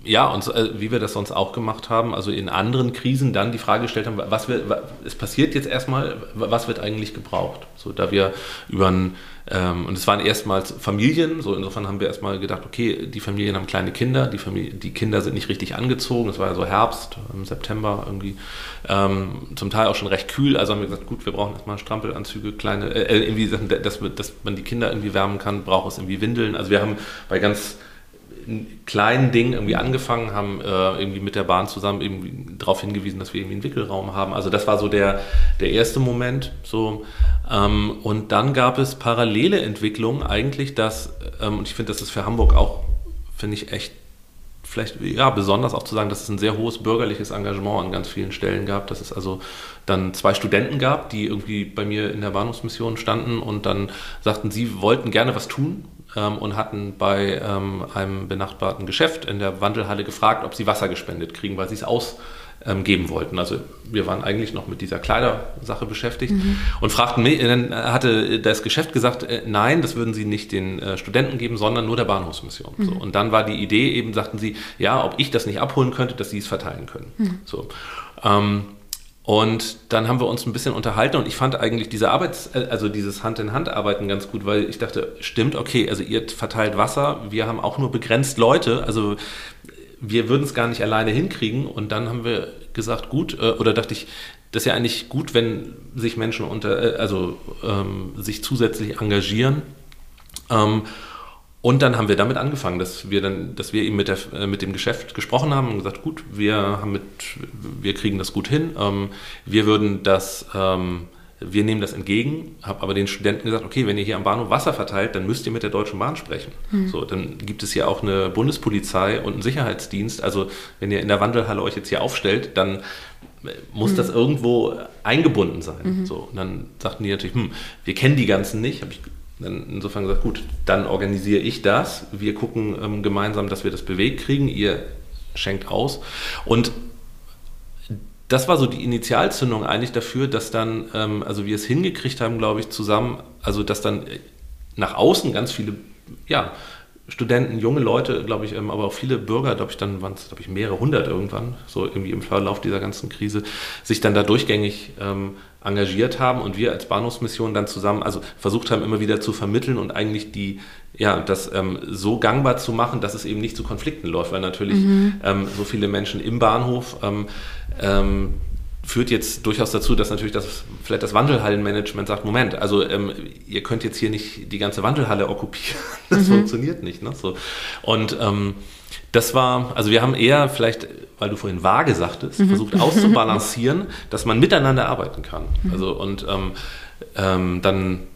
ja, und äh, wie wir das sonst auch gemacht haben, also in anderen Krisen dann die Frage gestellt haben, was was, es passiert jetzt erstmal, was wird eigentlich gebraucht? So, da wir über ein, ähm, und es waren erstmals Familien, so insofern haben wir erstmal gedacht, okay, die Familien haben kleine Kinder, die, Familie, die Kinder sind nicht richtig angezogen, es war ja so Herbst, im September irgendwie, ähm, zum Teil auch schon recht kühl, also haben wir gesagt, gut, wir brauchen erstmal Strampelanzüge, kleine, äh, äh irgendwie, dass, dass man die Kinder irgendwie wärmen kann, braucht es irgendwie Windeln, also wir haben bei ganz kleinen Ding irgendwie angefangen, haben äh, irgendwie mit der Bahn zusammen irgendwie darauf hingewiesen, dass wir irgendwie einen Wickelraum haben. Also das war so der, der erste Moment. So. Ähm, und dann gab es parallele Entwicklungen eigentlich, dass, ähm, und ich finde, das ist für Hamburg auch, finde ich echt vielleicht ja besonders auch zu sagen, dass es ein sehr hohes bürgerliches Engagement an ganz vielen Stellen gab, dass es also dann zwei Studenten gab, die irgendwie bei mir in der Bahnhofsmission standen und dann sagten, sie wollten gerne was tun ähm, und hatten bei ähm, einem benachbarten Geschäft in der Wandelhalle gefragt, ob sie Wasser gespendet kriegen, weil sie es ausgeben wollten. Also wir waren eigentlich noch mit dieser Kleidersache beschäftigt mhm. und fragten mich, dann hatte das Geschäft gesagt, äh, nein, das würden sie nicht den äh, Studenten geben, sondern nur der Bahnhofsmission. Mhm. So, und dann war die Idee eben, sagten sie, ja, ob ich das nicht abholen könnte, dass sie es verteilen können. Mhm. So. Ähm, und dann haben wir uns ein bisschen unterhalten und ich fand eigentlich diese Arbeits-, äh, also dieses Hand-in-Hand-Arbeiten ganz gut, weil ich dachte, stimmt, okay, also ihr verteilt Wasser, wir haben auch nur begrenzt Leute, also wir würden es gar nicht alleine hinkriegen. Und dann haben wir gesagt, gut, äh, oder dachte ich, das ist ja eigentlich gut, wenn sich Menschen unter, äh, also ähm, sich zusätzlich engagieren. Ähm, und dann haben wir damit angefangen, dass wir dann, dass wir eben mit, der, äh, mit dem Geschäft gesprochen haben und gesagt, gut, wir haben mit, wir kriegen das gut hin. Ähm, wir würden das, ähm, wir nehmen das entgegen, habe aber den Studenten gesagt, okay, wenn ihr hier am Bahnhof Wasser verteilt, dann müsst ihr mit der Deutschen Bahn sprechen. Mhm. So, dann gibt es hier auch eine Bundespolizei und einen Sicherheitsdienst. Also wenn ihr in der Wandelhalle euch jetzt hier aufstellt, dann muss mhm. das irgendwo eingebunden sein. Mhm. So, und dann sagten die natürlich, hm, wir kennen die ganzen nicht. Habe ich dann insofern gesagt, gut, dann organisiere ich das. Wir gucken ähm, gemeinsam, dass wir das bewegt kriegen. Ihr schenkt aus. Und das war so die Initialzündung eigentlich dafür, dass dann, ähm, also wir es hingekriegt haben, glaube ich, zusammen, also dass dann nach außen ganz viele, ja, Studenten, junge Leute, glaube ich, ähm, aber auch viele Bürger, glaube ich, dann waren es, glaube ich, mehrere hundert irgendwann, so irgendwie im Verlauf dieser ganzen Krise, sich dann da durchgängig ähm, engagiert haben und wir als Bahnhofsmission dann zusammen, also versucht haben, immer wieder zu vermitteln und eigentlich die, ja, das ähm, so gangbar zu machen, dass es eben nicht zu Konflikten läuft, weil natürlich mhm. ähm, so viele Menschen im Bahnhof ähm, ähm führt jetzt durchaus dazu, dass natürlich das, vielleicht das Wandelhallenmanagement sagt, Moment, also ähm, ihr könnt jetzt hier nicht die ganze Wandelhalle okkupieren. Das mhm. funktioniert nicht. Ne? So. Und ähm, das war, also wir haben eher vielleicht, weil du vorhin vage sagtest, mhm. versucht auszubalancieren, dass man miteinander arbeiten kann. Mhm. Also und ähm, ähm dann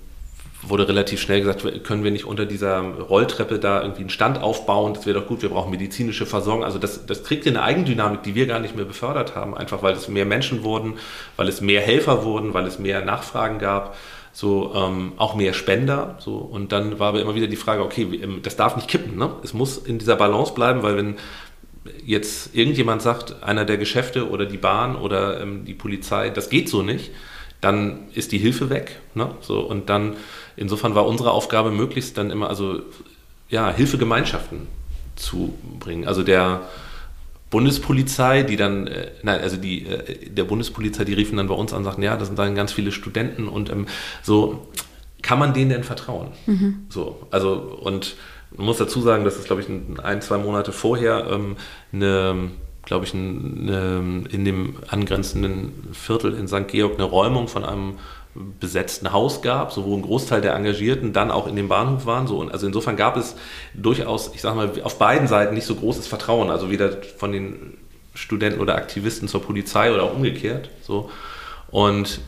wurde relativ schnell gesagt, können wir nicht unter dieser Rolltreppe da irgendwie einen Stand aufbauen, das wäre doch gut, wir brauchen medizinische Versorgung. Also das, das kriegt eine Eigendynamik, die wir gar nicht mehr befördert haben, einfach weil es mehr Menschen wurden, weil es mehr Helfer wurden, weil es mehr Nachfragen gab, so ähm, auch mehr Spender. So. Und dann war aber immer wieder die Frage, okay, ähm, das darf nicht kippen, ne? es muss in dieser Balance bleiben, weil wenn jetzt irgendjemand sagt, einer der Geschäfte oder die Bahn oder ähm, die Polizei, das geht so nicht, dann ist die Hilfe weg. Ne? So, und dann, insofern war unsere Aufgabe möglichst dann immer, also ja, Hilfegemeinschaften zu bringen. Also der Bundespolizei, die dann, äh, nein, also die, äh, der Bundespolizei, die riefen dann bei uns an und sagten, ja, das sind dann ganz viele Studenten und ähm, so, kann man denen denn vertrauen? Mhm. So, also, und man muss dazu sagen, dass es, glaube ich, ein, zwei Monate vorher ähm, eine, glaube ich, eine, in dem angrenzenden Viertel in St. Georg eine Räumung von einem besetzten Haus gab, so wo ein Großteil der Engagierten dann auch in dem Bahnhof waren. So. Also insofern gab es durchaus, ich sage mal, auf beiden Seiten nicht so großes Vertrauen, also weder von den Studenten oder Aktivisten zur Polizei oder auch umgekehrt. So. Und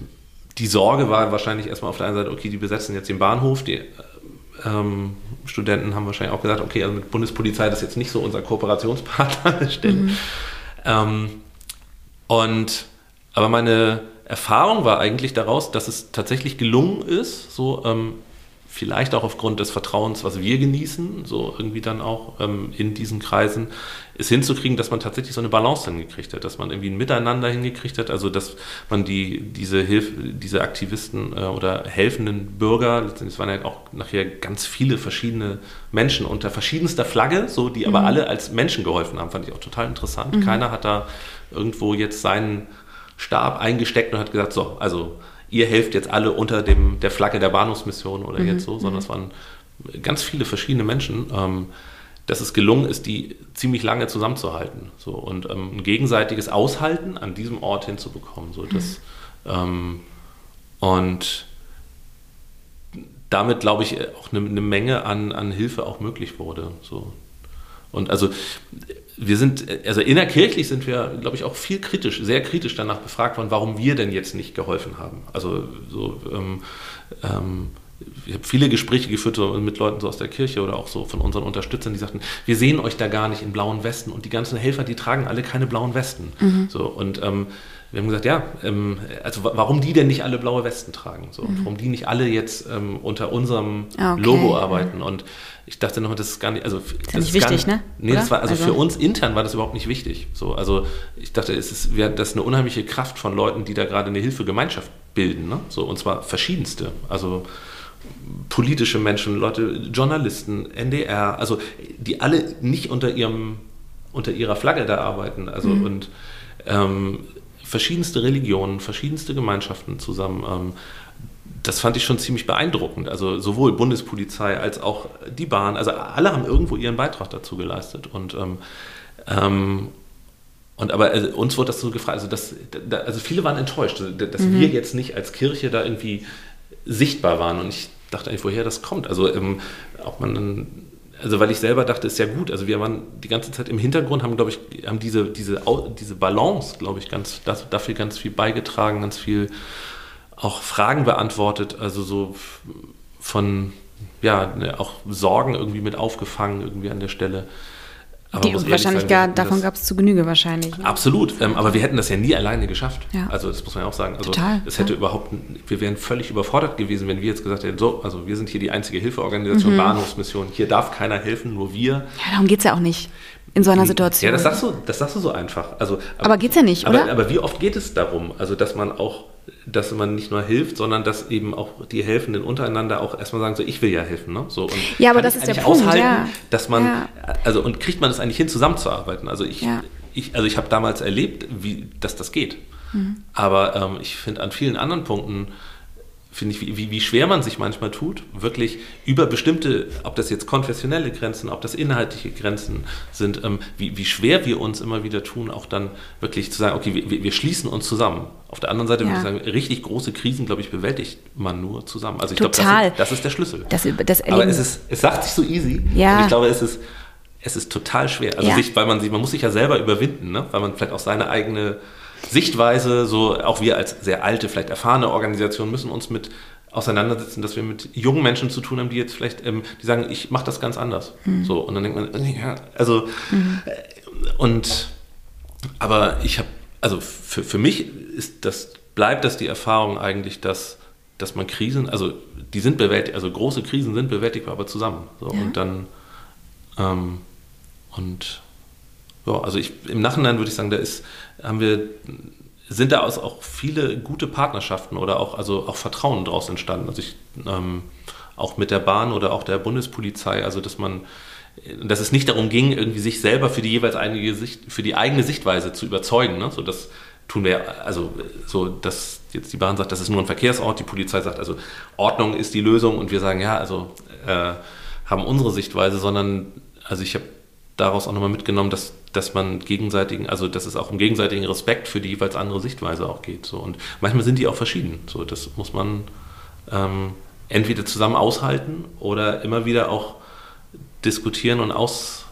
die Sorge war wahrscheinlich erstmal auf der einen Seite, okay, die besetzen jetzt den Bahnhof, die ähm, Studenten haben wahrscheinlich auch gesagt, okay, also mit Bundespolizei das ist jetzt nicht so unser Kooperationspartner. Mhm. Ähm, und aber meine Erfahrung war eigentlich daraus, dass es tatsächlich gelungen ist, so ähm, vielleicht auch aufgrund des Vertrauens, was wir genießen, so irgendwie dann auch ähm, in diesen Kreisen, es hinzukriegen, dass man tatsächlich so eine Balance hingekriegt hat, dass man irgendwie ein Miteinander hingekriegt hat, also dass man die, diese Hilf diese Aktivisten äh, oder helfenden Bürger, letztendlich waren ja auch nachher ganz viele verschiedene Menschen unter verschiedenster Flagge, so die mhm. aber alle als Menschen geholfen haben, fand ich auch total interessant. Mhm. Keiner hat da irgendwo jetzt seinen Stab eingesteckt und hat gesagt, so, also ihr helft jetzt alle unter dem, der Flagge der Bahnhofsmission oder mhm. jetzt so, sondern mhm. es waren ganz viele verschiedene Menschen. Ähm, dass es gelungen ist, die ziemlich lange zusammenzuhalten. So, und ähm, ein gegenseitiges Aushalten an diesem Ort hinzubekommen. So, das, mhm. ähm, und damit, glaube ich, auch eine, eine, Menge an, an Hilfe auch möglich wurde. So. Und also wir sind, also innerkirchlich sind wir, glaube ich, auch viel kritisch, sehr kritisch danach befragt worden, warum wir denn jetzt nicht geholfen haben. Also so ähm, ähm, ich habe viele Gespräche geführt so mit Leuten so aus der Kirche oder auch so von unseren Unterstützern, die sagten, wir sehen euch da gar nicht in blauen Westen und die ganzen Helfer, die tragen alle keine blauen Westen. Mhm. So, und ähm, wir haben gesagt, ja, ähm, also warum die denn nicht alle blaue Westen tragen? So, mhm. warum die nicht alle jetzt ähm, unter unserem ah, okay. Logo arbeiten? Ja. Und ich dachte noch, das ist gar nicht, also das ist ja nicht wichtig, nicht, ne? Nee, das war, also, also, für uns intern war das überhaupt nicht wichtig. So, also ich dachte, es ist, das ist eine unheimliche Kraft von Leuten, die da gerade eine Hilfegemeinschaft bilden, ne? So, und zwar verschiedenste. Also politische Menschen, Leute, Journalisten, NDR, also die alle nicht unter ihrem unter ihrer Flagge da arbeiten, also mhm. und ähm, verschiedenste Religionen, verschiedenste Gemeinschaften zusammen. Ähm, das fand ich schon ziemlich beeindruckend. Also sowohl Bundespolizei als auch die Bahn, also alle haben irgendwo ihren Beitrag dazu geleistet und ähm, ähm und aber also, uns wurde das so gefragt, also, das, da, also viele waren enttäuscht, dass mhm. wir jetzt nicht als Kirche da irgendwie sichtbar waren. Und ich dachte eigentlich, woher das kommt. Also ähm, ob man dann, also weil ich selber dachte, ist ja gut. Also wir waren die ganze Zeit im Hintergrund, haben, glaube ich, haben diese, diese, diese Balance, glaube ich, ganz, das, dafür ganz viel beigetragen, ganz viel auch Fragen beantwortet, also so von, ja, ne, auch Sorgen irgendwie mit aufgefangen, irgendwie an der Stelle. Aber die, wahrscheinlich gar, davon gab es zu Genüge wahrscheinlich. Ne? Absolut, ähm, aber wir hätten das ja nie alleine geschafft. Ja. Also das muss man ja auch sagen. Also Total, es hätte ja. überhaupt, wir wären völlig überfordert gewesen, wenn wir jetzt gesagt hätten, so, also wir sind hier die einzige Hilfeorganisation, mhm. Bahnhofsmission, hier darf keiner helfen, nur wir. Ja, darum geht es ja auch nicht in so einer Situation. Ja, das sagst du, das sagst du so einfach. Also, aber, aber geht's ja nicht, aber, oder? Aber wie oft geht es darum, also dass man auch dass man nicht nur hilft, sondern dass eben auch die Helfenden untereinander auch erstmal sagen, so ich will ja helfen. Ne? So, und ja, aber das ist der Punkt. Aushalten, ja. dass man, ja. also und kriegt man es eigentlich hin, zusammenzuarbeiten. Also ich, ja. ich, also ich habe damals erlebt, wie, dass das geht. Mhm. Aber ähm, ich finde an vielen anderen Punkten finde ich, wie, wie schwer man sich manchmal tut, wirklich über bestimmte, ob das jetzt konfessionelle Grenzen, ob das inhaltliche Grenzen sind, ähm, wie, wie schwer wir uns immer wieder tun, auch dann wirklich zu sagen, okay, wir, wir schließen uns zusammen. Auf der anderen Seite ja. würde ich sagen, richtig große Krisen, glaube ich, bewältigt man nur zusammen. Also ich glaube, das, das, ist der Schlüssel. Das, das Aber es, ist, es sagt sich so easy. Ja. Und ich glaube, es ist, es ist total schwer. Also ja. sich, weil man sich, man muss sich ja selber überwinden, ne? weil man vielleicht auch seine eigene Sichtweise, so auch wir als sehr alte, vielleicht erfahrene Organisation müssen uns mit auseinandersetzen, dass wir mit jungen Menschen zu tun haben, die jetzt vielleicht, ähm, die sagen, ich mache das ganz anders. Mhm. So, und dann denkt man, ja, also, mhm. äh, und, aber ich habe, also für, für mich ist das, bleibt das die Erfahrung eigentlich, dass, dass man Krisen, also die sind bewältigt, also große Krisen sind bewältigbar, aber zusammen. So, ja. Und dann, ähm, und ja, also ich, im Nachhinein würde ich sagen, da ist, haben wir, sind da auch viele gute Partnerschaften oder auch, also auch Vertrauen daraus entstanden. Also ich, ähm, auch mit der Bahn oder auch der Bundespolizei, also dass man, dass es nicht darum ging, irgendwie sich selber für die jeweils eigene Sicht, für die eigene Sichtweise zu überzeugen. Ne? So, das tun wir, also so, dass jetzt die Bahn sagt, das ist nur ein Verkehrsort, die Polizei sagt, also Ordnung ist die Lösung und wir sagen, ja, also äh, haben unsere Sichtweise, sondern also ich habe daraus auch nochmal mitgenommen, dass, dass man gegenseitigen, also dass es auch um gegenseitigen Respekt für die jeweils andere Sichtweise auch geht. So. Und manchmal sind die auch verschieden. So, das muss man ähm, entweder zusammen aushalten oder immer wieder auch diskutieren und aus,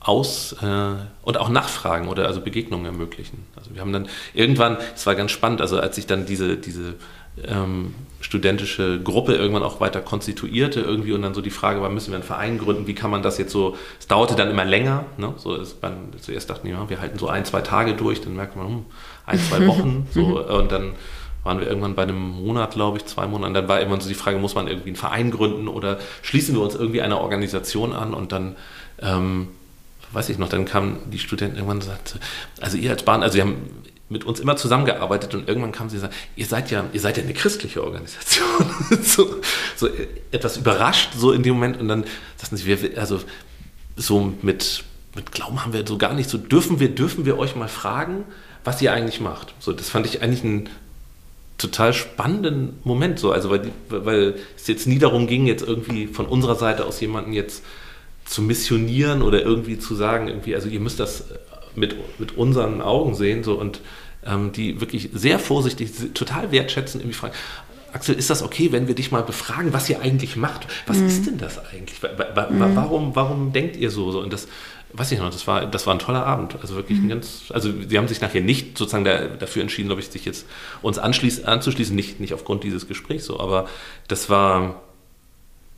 aus äh, und auch nachfragen oder also Begegnungen ermöglichen. Also wir haben dann irgendwann, es war ganz spannend, also als ich dann diese, diese ähm, studentische Gruppe irgendwann auch weiter konstituierte irgendwie und dann so die Frage war, müssen wir einen Verein gründen, wie kann man das jetzt so, es dauerte dann immer länger, ne? so ist man, zuerst dachten ja, wir halten so ein, zwei Tage durch, dann merkt man, hm, ein, zwei Wochen, so, und dann waren wir irgendwann bei einem Monat, glaube ich, zwei Monaten, dann war irgendwann so die Frage, muss man irgendwie einen Verein gründen oder schließen wir uns irgendwie einer Organisation an? Und dann, ähm, weiß ich noch, dann kamen die Studenten irgendwann und sagten, also ihr als Bahn, also wir haben mit uns immer zusammengearbeitet und irgendwann kam sie und sagte, ihr seid ja, ihr seid ja eine christliche Organisation. so, so, etwas überrascht so in dem Moment und dann sagten sie, wir, also so mit, mit Glauben haben wir so gar nicht, so dürfen wir, dürfen wir euch mal fragen, was ihr eigentlich macht. So, das fand ich eigentlich einen total spannenden Moment, so, also weil, weil es jetzt nie darum ging, jetzt irgendwie von unserer Seite aus jemanden jetzt zu missionieren oder irgendwie zu sagen, irgendwie, also ihr müsst das mit, mit unseren Augen sehen so, und ähm, die wirklich sehr vorsichtig, total wertschätzen, irgendwie fragen, Axel, ist das okay, wenn wir dich mal befragen, was ihr eigentlich macht? Was mhm. ist denn das eigentlich? Mhm. Warum, warum denkt ihr so? so? Und das, weiß ich noch, das war, das war ein toller Abend. Also wirklich mhm. ein ganz, also sie haben sich nachher nicht sozusagen da, dafür entschieden, glaube ich, sich jetzt uns anzuschließen, nicht, nicht aufgrund dieses Gesprächs so, aber das war,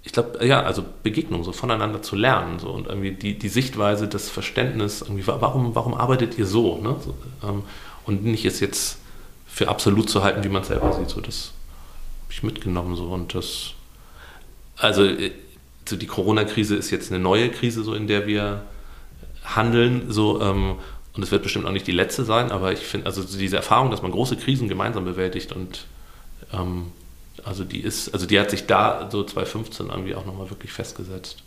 ich glaube, ja, also Begegnung, so voneinander zu lernen, so und irgendwie die, die Sichtweise, das Verständnis, irgendwie, warum, warum arbeitet ihr so, ne? So, ähm, und nicht es jetzt für absolut zu halten, wie man es selber sieht. So, das habe ich mitgenommen. So, und das, also äh, so die Corona-Krise ist jetzt eine neue Krise, so in der wir handeln. So, ähm, und es wird bestimmt auch nicht die letzte sein, aber ich finde, also diese Erfahrung, dass man große Krisen gemeinsam bewältigt und ähm, also die ist, also die hat sich da so 2015 irgendwie auch nochmal wirklich festgesetzt.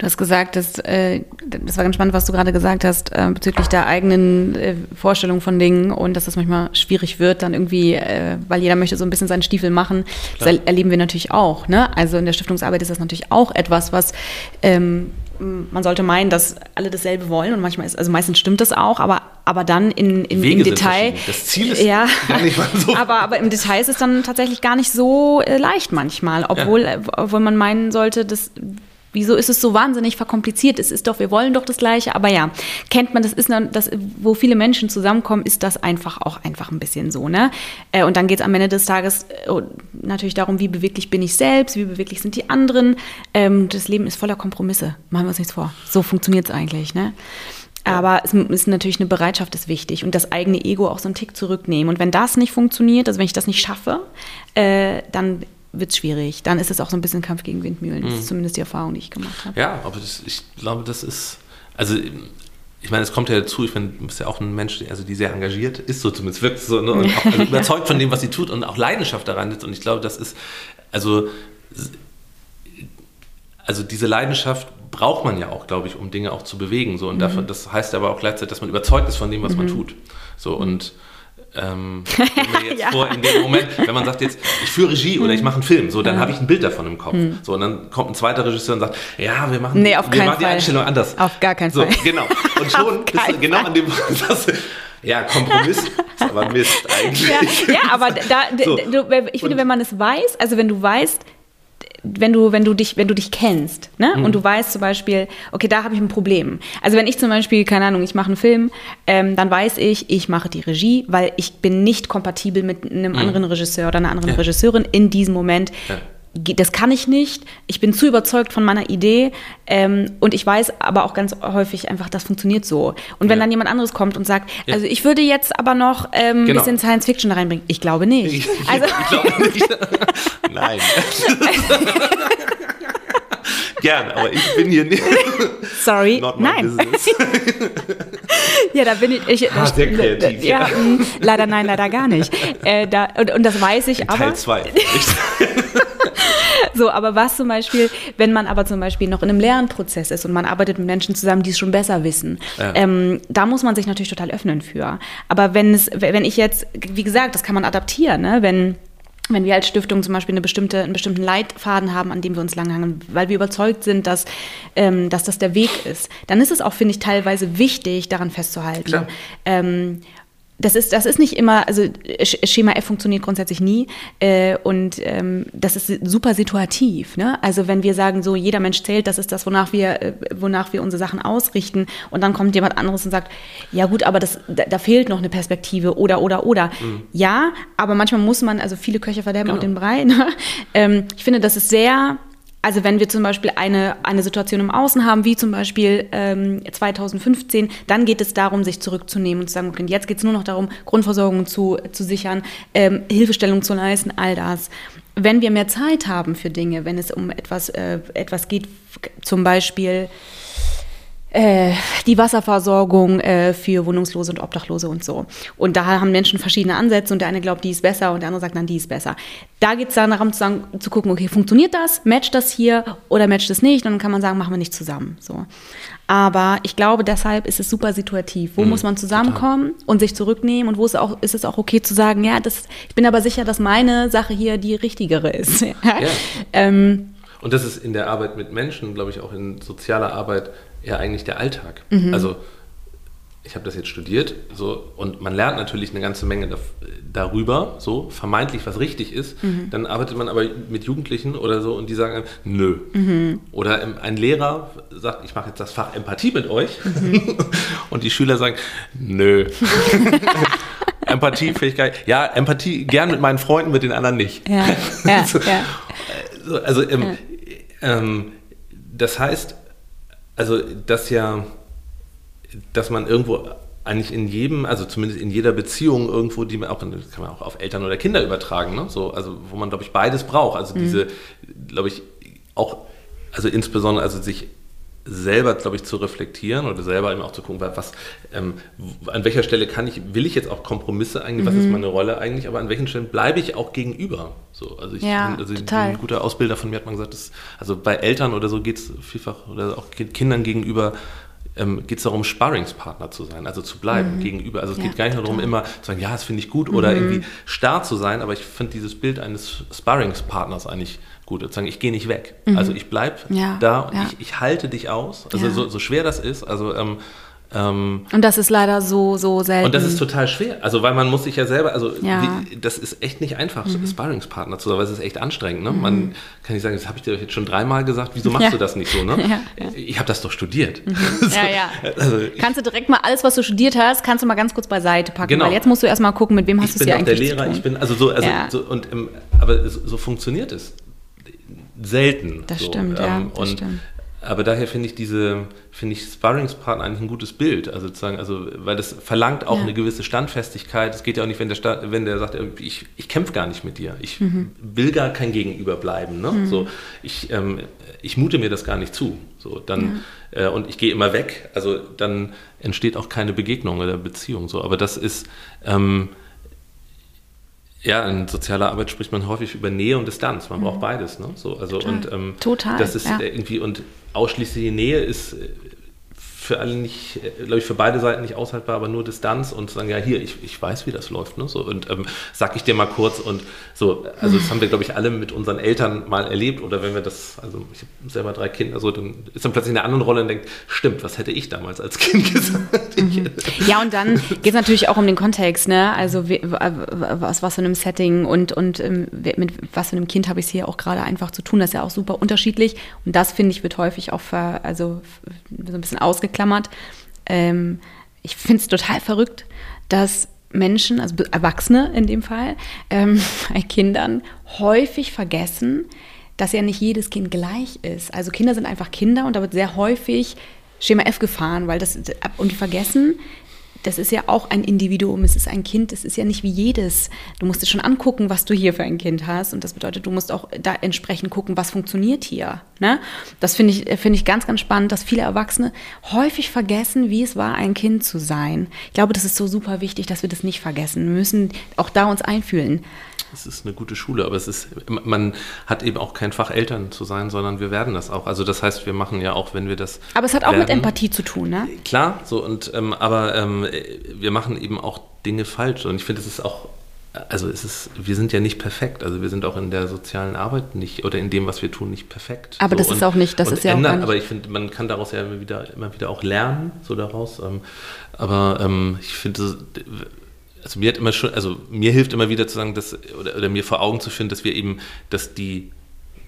Du hast gesagt, dass, äh, das war ganz spannend, was du gerade gesagt hast, äh, bezüglich der eigenen äh, Vorstellung von Dingen und dass das manchmal schwierig wird, dann irgendwie, äh, weil jeder möchte so ein bisschen seinen Stiefel machen. Klar. Das erleben wir natürlich auch. Ne? Also in der Stiftungsarbeit ist das natürlich auch etwas, was ähm, man sollte meinen, dass alle dasselbe wollen und manchmal ist, also meistens stimmt das auch, aber, aber dann in, in, im Detail. Das Ziel ist ja, gar nicht mal so. aber, aber im Detail ist es dann tatsächlich gar nicht so äh, leicht manchmal, obwohl, ja. obwohl man meinen sollte, dass Wieso ist es so wahnsinnig verkompliziert? Es ist doch, wir wollen doch das Gleiche, aber ja, kennt man, das ist, das, wo viele Menschen zusammenkommen, ist das einfach auch einfach ein bisschen so, ne? Äh, und dann geht es am Ende des Tages äh, natürlich darum, wie beweglich bin ich selbst, wie beweglich sind die anderen. Ähm, das Leben ist voller Kompromisse, machen wir uns nichts vor. So funktioniert es eigentlich, ne? Aber es ist natürlich eine Bereitschaft ist wichtig und das eigene Ego auch so einen Tick zurücknehmen. Und wenn das nicht funktioniert, also wenn ich das nicht schaffe, äh, dann wird es schwierig. Dann ist es auch so ein bisschen Kampf gegen Windmühlen. Das ist mhm. zumindest die Erfahrung, die ich gemacht habe. Ja, aber das, ich glaube, das ist, also ich meine, es kommt ja dazu, ich finde, du bist ja auch ein Mensch, also die sehr engagiert ist, so zumindest wirkt so, ne, und auch also überzeugt von dem, was sie tut und auch Leidenschaft daran ist. Und ich glaube, das ist, also, also diese Leidenschaft braucht man ja auch, glaube ich, um Dinge auch zu bewegen. So. Und mhm. dafür, das heißt aber auch gleichzeitig, dass man überzeugt ist von dem, was mhm. man tut. So und ähm, jetzt ja. vor, in dem Moment, wenn man sagt jetzt, ich führe Regie oder ich mache einen Film, so, dann ja. habe ich ein Bild davon im Kopf. Hm. So, und dann kommt ein zweiter Regisseur und sagt, ja, wir machen, nee, wir machen die Einstellung anders. Auf gar keinen Fall. So, genau. Und schon bist du genau an dem Punkt, dass ja, Kompromiss ist aber Mist eigentlich. Ja, ja aber da, so. ich finde, wenn man es weiß, also wenn du weißt, wenn du, wenn du dich, wenn du dich kennst, ne? Mhm. Und du weißt zum Beispiel, okay, da habe ich ein Problem. Also wenn ich zum Beispiel, keine Ahnung, ich mache einen Film, ähm, dann weiß ich, ich mache die Regie, weil ich bin nicht kompatibel mit einem mhm. anderen Regisseur oder einer anderen ja. Regisseurin in diesem Moment. Ja das kann ich nicht. Ich bin zu überzeugt von meiner Idee ähm, und ich weiß aber auch ganz häufig einfach, das funktioniert so. Und wenn ja. dann jemand anderes kommt und sagt, ja. also ich würde jetzt aber noch ähm, genau. ein bisschen Science Fiction da reinbringen, ich glaube nicht. Ich, also, ich glaube nicht. Nein. Gern, aber ich bin hier nicht. Sorry, nein. Ja, da bin ich. ich ah, sehr kreativ. Ja, ja. Mh, leider nein, leider gar nicht. Äh, da, und, und, das weiß ich In aber. Teil 2. so, aber was zum Beispiel, wenn man aber zum Beispiel noch in einem Lernprozess ist und man arbeitet mit Menschen zusammen, die es schon besser wissen, ja. ähm, da muss man sich natürlich total öffnen für. Aber wenn es, wenn ich jetzt, wie gesagt, das kann man adaptieren, ne? wenn wenn wir als Stiftung zum Beispiel eine bestimmte, einen bestimmten Leitfaden haben, an dem wir uns langhangen, weil wir überzeugt sind, dass, ähm, dass das der Weg ist, dann ist es auch, finde ich, teilweise wichtig, daran festzuhalten. Ähm, das ist, das ist nicht immer, also Schema F funktioniert grundsätzlich nie äh, und ähm, das ist super situativ. Ne? Also wenn wir sagen, so jeder Mensch zählt, das ist das, wonach wir, äh, wonach wir unsere Sachen ausrichten und dann kommt jemand anderes und sagt, ja gut, aber das, da, da fehlt noch eine Perspektive oder oder oder. Mhm. Ja, aber manchmal muss man, also viele Köche verderben genau. auch den Brei. Ne? Ähm, ich finde, das ist sehr also wenn wir zum Beispiel eine, eine Situation im Außen haben, wie zum Beispiel ähm, 2015, dann geht es darum, sich zurückzunehmen und zu sagen, okay, jetzt geht es nur noch darum, Grundversorgung zu, zu sichern, ähm, Hilfestellung zu leisten, all das. Wenn wir mehr Zeit haben für Dinge, wenn es um etwas, äh, etwas geht, zum Beispiel äh, die Wasserversorgung äh, für Wohnungslose und Obdachlose und so. Und da haben Menschen verschiedene Ansätze und der eine glaubt, die ist besser und der andere sagt, nein, die ist besser. Da geht es dann darum zu, sagen, zu gucken, okay, funktioniert das, matcht das hier oder matcht das nicht? Und dann kann man sagen, machen wir nicht zusammen. So. Aber ich glaube, deshalb ist es super situativ. Wo mhm, muss man zusammenkommen total. und sich zurücknehmen und wo ist, auch, ist es auch okay zu sagen, ja, das, ich bin aber sicher, dass meine Sache hier die richtigere ist. ja. ähm, und das ist in der Arbeit mit Menschen, glaube ich, auch in sozialer Arbeit ja eigentlich der Alltag. Mhm. Also ich habe das jetzt studiert so, und man lernt natürlich eine ganze Menge darüber, so vermeintlich was richtig ist. Mhm. Dann arbeitet man aber mit Jugendlichen oder so und die sagen, nö. Mhm. Oder ein Lehrer sagt, ich mache jetzt das Fach Empathie mit euch mhm. und die Schüler sagen, nö. Empathiefähigkeit, ja, Empathie gern mit meinen Freunden, mit den anderen nicht. Ja, ja, so, ja. Also, ähm. Ähm, das heißt, also das ja, dass man irgendwo eigentlich in jedem, also zumindest in jeder Beziehung irgendwo, die man auch, kann man auch auf Eltern oder Kinder übertragen, ne? so, also wo man, glaube ich, beides braucht. Also mhm. diese, glaube ich, auch, also insbesondere, also sich selber, glaube ich, zu reflektieren oder selber eben auch zu gucken, was, ähm, an welcher Stelle kann ich, will ich jetzt auch Kompromisse eigentlich, mhm. was ist mhm. meine Rolle eigentlich, aber an welchen Stellen bleibe ich auch gegenüber. So, also ich, ja, also total. ein guter Ausbilder von mir hat mal gesagt, dass, also bei Eltern oder so geht es vielfach oder auch Kindern gegenüber ähm, geht es darum, Sparringspartner zu sein, also zu bleiben mhm. gegenüber. Also es ja, geht gar nicht darum, immer zu sagen, ja, das finde ich gut mhm. oder irgendwie starr zu sein, aber ich finde dieses Bild eines Sparringspartners eigentlich gut. Sozusagen, ich gehe nicht weg. Mhm. Also ich bleibe ja, da und ja. ich, ich, halte dich aus. Also so, so, schwer das ist. Also ähm, ähm, und das ist leider so, so selten. Und das ist total schwer. Also, weil man muss sich ja selber, also ja. wie, das ist echt nicht einfach, mhm. Sparringspartner zu sein, weil es ist echt anstrengend. Ne? Mhm. Man kann nicht sagen, das habe ich dir jetzt schon dreimal gesagt, wieso machst ja. du das nicht so? Ne? Ja, ich habe das doch studiert. Mhm. so, ja, ja. Also, kannst du direkt mal alles, was du studiert hast, kannst du mal ganz kurz beiseite packen, genau. weil jetzt musst du erstmal gucken, mit wem hast du es hier eigentlich Ich bin der Lehrer, ich bin, also so, also so und, ähm, aber so, so, funktioniert es selten. Das so, stimmt, ähm, ja. Das stimmt. Aber daher finde ich diese, finde ich Sparringspartner eigentlich ein gutes Bild. Also sozusagen, also, weil das verlangt auch ja. eine gewisse Standfestigkeit. Es geht ja auch nicht, wenn der, Sta wenn der sagt, ich, ich kämpfe gar nicht mit dir. Ich mhm. will gar kein Gegenüber bleiben. Ne? Mhm. So, ich, ähm, ich mute mir das gar nicht zu. So, dann, ja. äh, und ich gehe immer weg. Also dann entsteht auch keine Begegnung oder Beziehung. So. Aber das ist, ähm, ja, in sozialer Arbeit spricht man häufig über Nähe und Distanz. Man mhm. braucht beides. Ne? So, also, Total. Und, ähm, Total. Das ist ja. irgendwie, und ausschließliche Nähe ist äh, für alle nicht, glaube ich, für beide Seiten nicht aushaltbar, aber nur Distanz und sagen, ja, hier, ich, ich weiß, wie das läuft, ne? So, und ähm, sag ich dir mal kurz und so, also das haben wir, glaube ich, alle mit unseren Eltern mal erlebt oder wenn wir das, also ich habe selber drei Kinder, so, dann ist man plötzlich in einer anderen Rolle und denkt, stimmt, was hätte ich damals als Kind gesagt? Mhm. Ja, und dann geht es natürlich auch um den Kontext, ne? Also was, was für einem Setting und, und ähm, mit was für einem Kind habe ich es hier auch gerade einfach zu tun, das ist ja auch super unterschiedlich und das, finde ich, wird häufig auch ver, also so ein bisschen ausgeklammert ausgeklammert. Ähm, ich finde es total verrückt, dass Menschen, also Erwachsene in dem Fall, ähm, bei Kindern häufig vergessen, dass ja nicht jedes Kind gleich ist. Also Kinder sind einfach Kinder und da wird sehr häufig Schema F gefahren, weil das und die vergessen, das ist ja auch ein Individuum, es ist ein Kind, es ist ja nicht wie jedes. Du musst dir schon angucken, was du hier für ein Kind hast und das bedeutet, du musst auch da entsprechend gucken, was funktioniert hier. Ne? Das finde ich, finde ich ganz, ganz spannend, dass viele Erwachsene häufig vergessen, wie es war, ein Kind zu sein. Ich glaube, das ist so super wichtig, dass wir das nicht vergessen. Wir müssen auch da uns einfühlen. Es ist eine gute Schule, aber es ist, man hat eben auch kein Fach Eltern zu sein, sondern wir werden das auch. Also das heißt, wir machen ja auch, wenn wir das. Aber es hat auch werden, mit Empathie zu tun, ne? Klar, so und ähm, aber ähm, wir machen eben auch Dinge falsch. Und ich finde, es ist auch also es ist, wir sind ja nicht perfekt. Also wir sind auch in der sozialen Arbeit nicht oder in dem, was wir tun, nicht perfekt. Aber so, das und, ist auch nicht, das ist ja ändern, auch nicht. Aber ich finde, man kann daraus ja immer wieder, immer wieder auch lernen, so daraus. Ähm, aber ähm, ich finde, also mir hat immer schon, also mir hilft immer wieder zu sagen, dass, oder, oder mir vor Augen zu finden, dass wir eben, dass die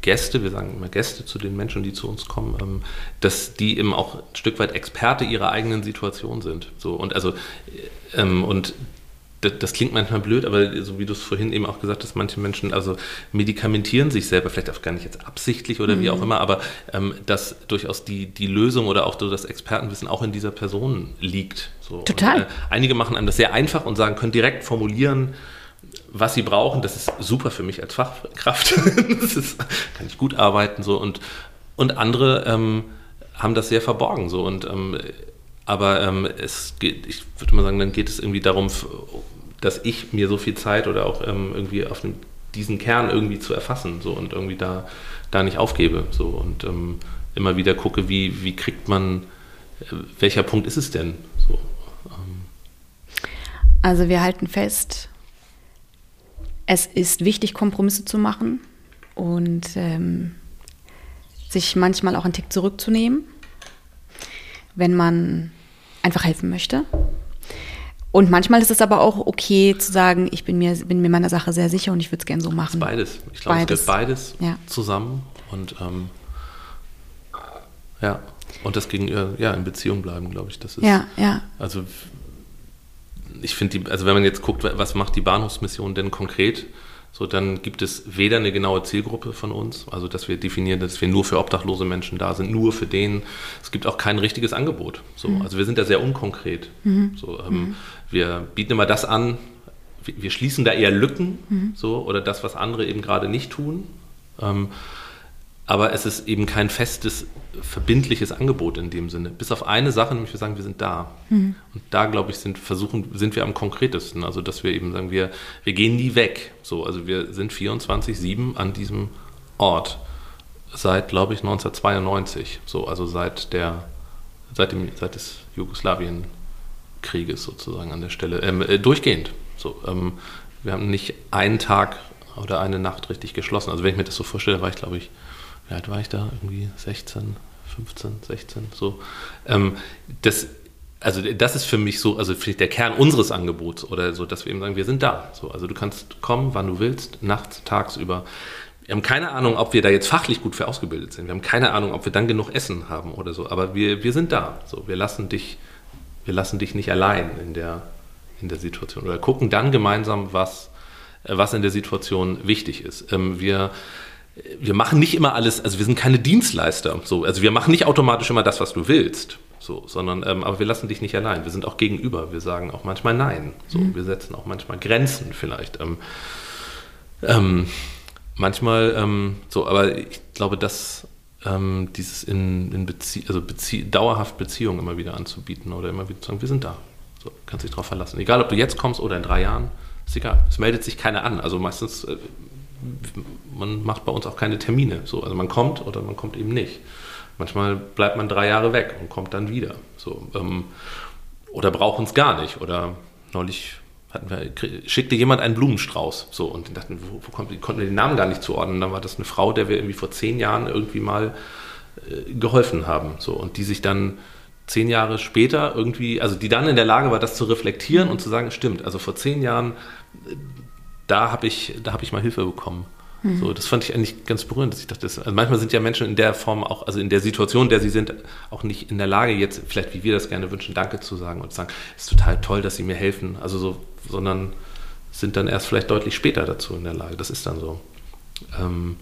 Gäste, wir sagen immer Gäste zu den Menschen, die zu uns kommen, ähm, dass die eben auch ein Stück weit Experte ihrer eigenen Situation sind. So und also ähm, und das, das, klingt manchmal blöd, aber so wie du es vorhin eben auch gesagt hast, manche Menschen also medikamentieren sich selber, vielleicht auch gar nicht jetzt absichtlich oder mhm. wie auch immer, aber ähm, dass durchaus die, die Lösung oder auch das Expertenwissen auch in dieser Person liegt. So. Total. Und, äh, einige machen einem das sehr einfach und sagen, können direkt formulieren, was sie brauchen. Das ist super für mich als Fachkraft. das ist, kann ich gut arbeiten so und und andere ähm, haben das sehr verborgen so und ähm, aber ähm, es geht, ich würde mal sagen, dann geht es irgendwie darum, dass ich mir so viel Zeit oder auch ähm, irgendwie auf den, diesen Kern irgendwie zu erfassen so und irgendwie da, da nicht aufgebe so und ähm, immer wieder gucke, wie, wie kriegt man, äh, welcher Punkt ist es denn so. Ähm. Also wir halten fest, es ist wichtig, Kompromisse zu machen und ähm, sich manchmal auch einen Tick zurückzunehmen wenn man einfach helfen möchte. Und manchmal ist es aber auch okay zu sagen, ich bin mir, bin mir meiner Sache sehr sicher und ich würde es gerne so machen. beides. Ich glaube, es gehört beides ja. zusammen und ähm, ja, und das gegenüber, ja, in Beziehung bleiben, glaube ich. Das ist, ja, ja. Also ich finde, also wenn man jetzt guckt, was macht die Bahnhofsmission denn konkret, so, dann gibt es weder eine genaue Zielgruppe von uns, also dass wir definieren, dass wir nur für obdachlose Menschen da sind, nur für den. Es gibt auch kein richtiges Angebot. So, mhm. Also wir sind da sehr unkonkret. Mhm. So, ähm, mhm. Wir bieten immer das an, wir, wir schließen da eher Lücken, mhm. so, oder das, was andere eben gerade nicht tun. Ähm, aber es ist eben kein festes, verbindliches Angebot in dem Sinne. Bis auf eine Sache, nämlich wir sagen, wir sind da. Mhm. Und da, glaube ich, sind, versuchen, sind wir am konkretesten. Also, dass wir eben sagen, wir, wir gehen nie weg. So, also wir sind 24-7 an diesem Ort. Seit, glaube ich, 1992. So, also seit der, seit dem, seit des Jugoslawien-Krieges sozusagen an der Stelle. Ähm, äh, durchgehend. So, ähm, wir haben nicht einen Tag oder eine Nacht richtig geschlossen. Also wenn ich mir das so vorstelle, war ich, glaube ich, wie alt war ich da? Irgendwie 16, 15, 16, so. Ähm, das, also das ist für mich so, also vielleicht der Kern unseres Angebots oder so, dass wir eben sagen, wir sind da. So, also du kannst kommen, wann du willst, nachts, tagsüber. Wir haben keine Ahnung, ob wir da jetzt fachlich gut für ausgebildet sind. Wir haben keine Ahnung, ob wir dann genug Essen haben oder so. Aber wir, wir sind da. So, wir lassen dich, wir lassen dich nicht allein in der, in der Situation oder gucken dann gemeinsam, was, was in der Situation wichtig ist. Ähm, wir wir machen nicht immer alles, also wir sind keine Dienstleister. So, also wir machen nicht automatisch immer das, was du willst. So, sondern, ähm, aber wir lassen dich nicht allein. Wir sind auch gegenüber. Wir sagen auch manchmal Nein. So, mhm. wir setzen auch manchmal Grenzen vielleicht. Ähm, ähm, manchmal ähm, so, aber ich glaube, dass ähm, dieses in, in Bezie also Bezie dauerhaft Beziehungen immer wieder anzubieten oder immer wieder zu sagen, wir sind da. So, kannst dich darauf verlassen. Egal, ob du jetzt kommst oder in drei Jahren, ist egal. Es meldet sich keiner an. Also meistens äh, man macht bei uns auch keine Termine. So, also man kommt oder man kommt eben nicht. Manchmal bleibt man drei Jahre weg und kommt dann wieder. So, ähm, oder braucht uns gar nicht. Oder neulich wir, schickte jemand einen Blumenstrauß. So, und dachten, wo, wo kommt, konnten wir den Namen gar nicht zuordnen. Dann war das eine Frau, der wir irgendwie vor zehn Jahren irgendwie mal äh, geholfen haben. So, und die sich dann zehn Jahre später irgendwie, also die dann in der Lage war, das zu reflektieren und zu sagen, stimmt, also vor zehn Jahren, da habe ich, hab ich mal Hilfe bekommen. Mhm. So, das fand ich eigentlich ganz berührend, dass ich dachte, das, also manchmal sind ja Menschen in der Form auch, also in der Situation, in der sie sind, auch nicht in der Lage, jetzt vielleicht wie wir das gerne wünschen, Danke zu sagen und zu sagen, es ist total toll, dass sie mir helfen. Also so, sondern sind dann erst vielleicht deutlich später dazu in der Lage. Das ist dann so. Ähm,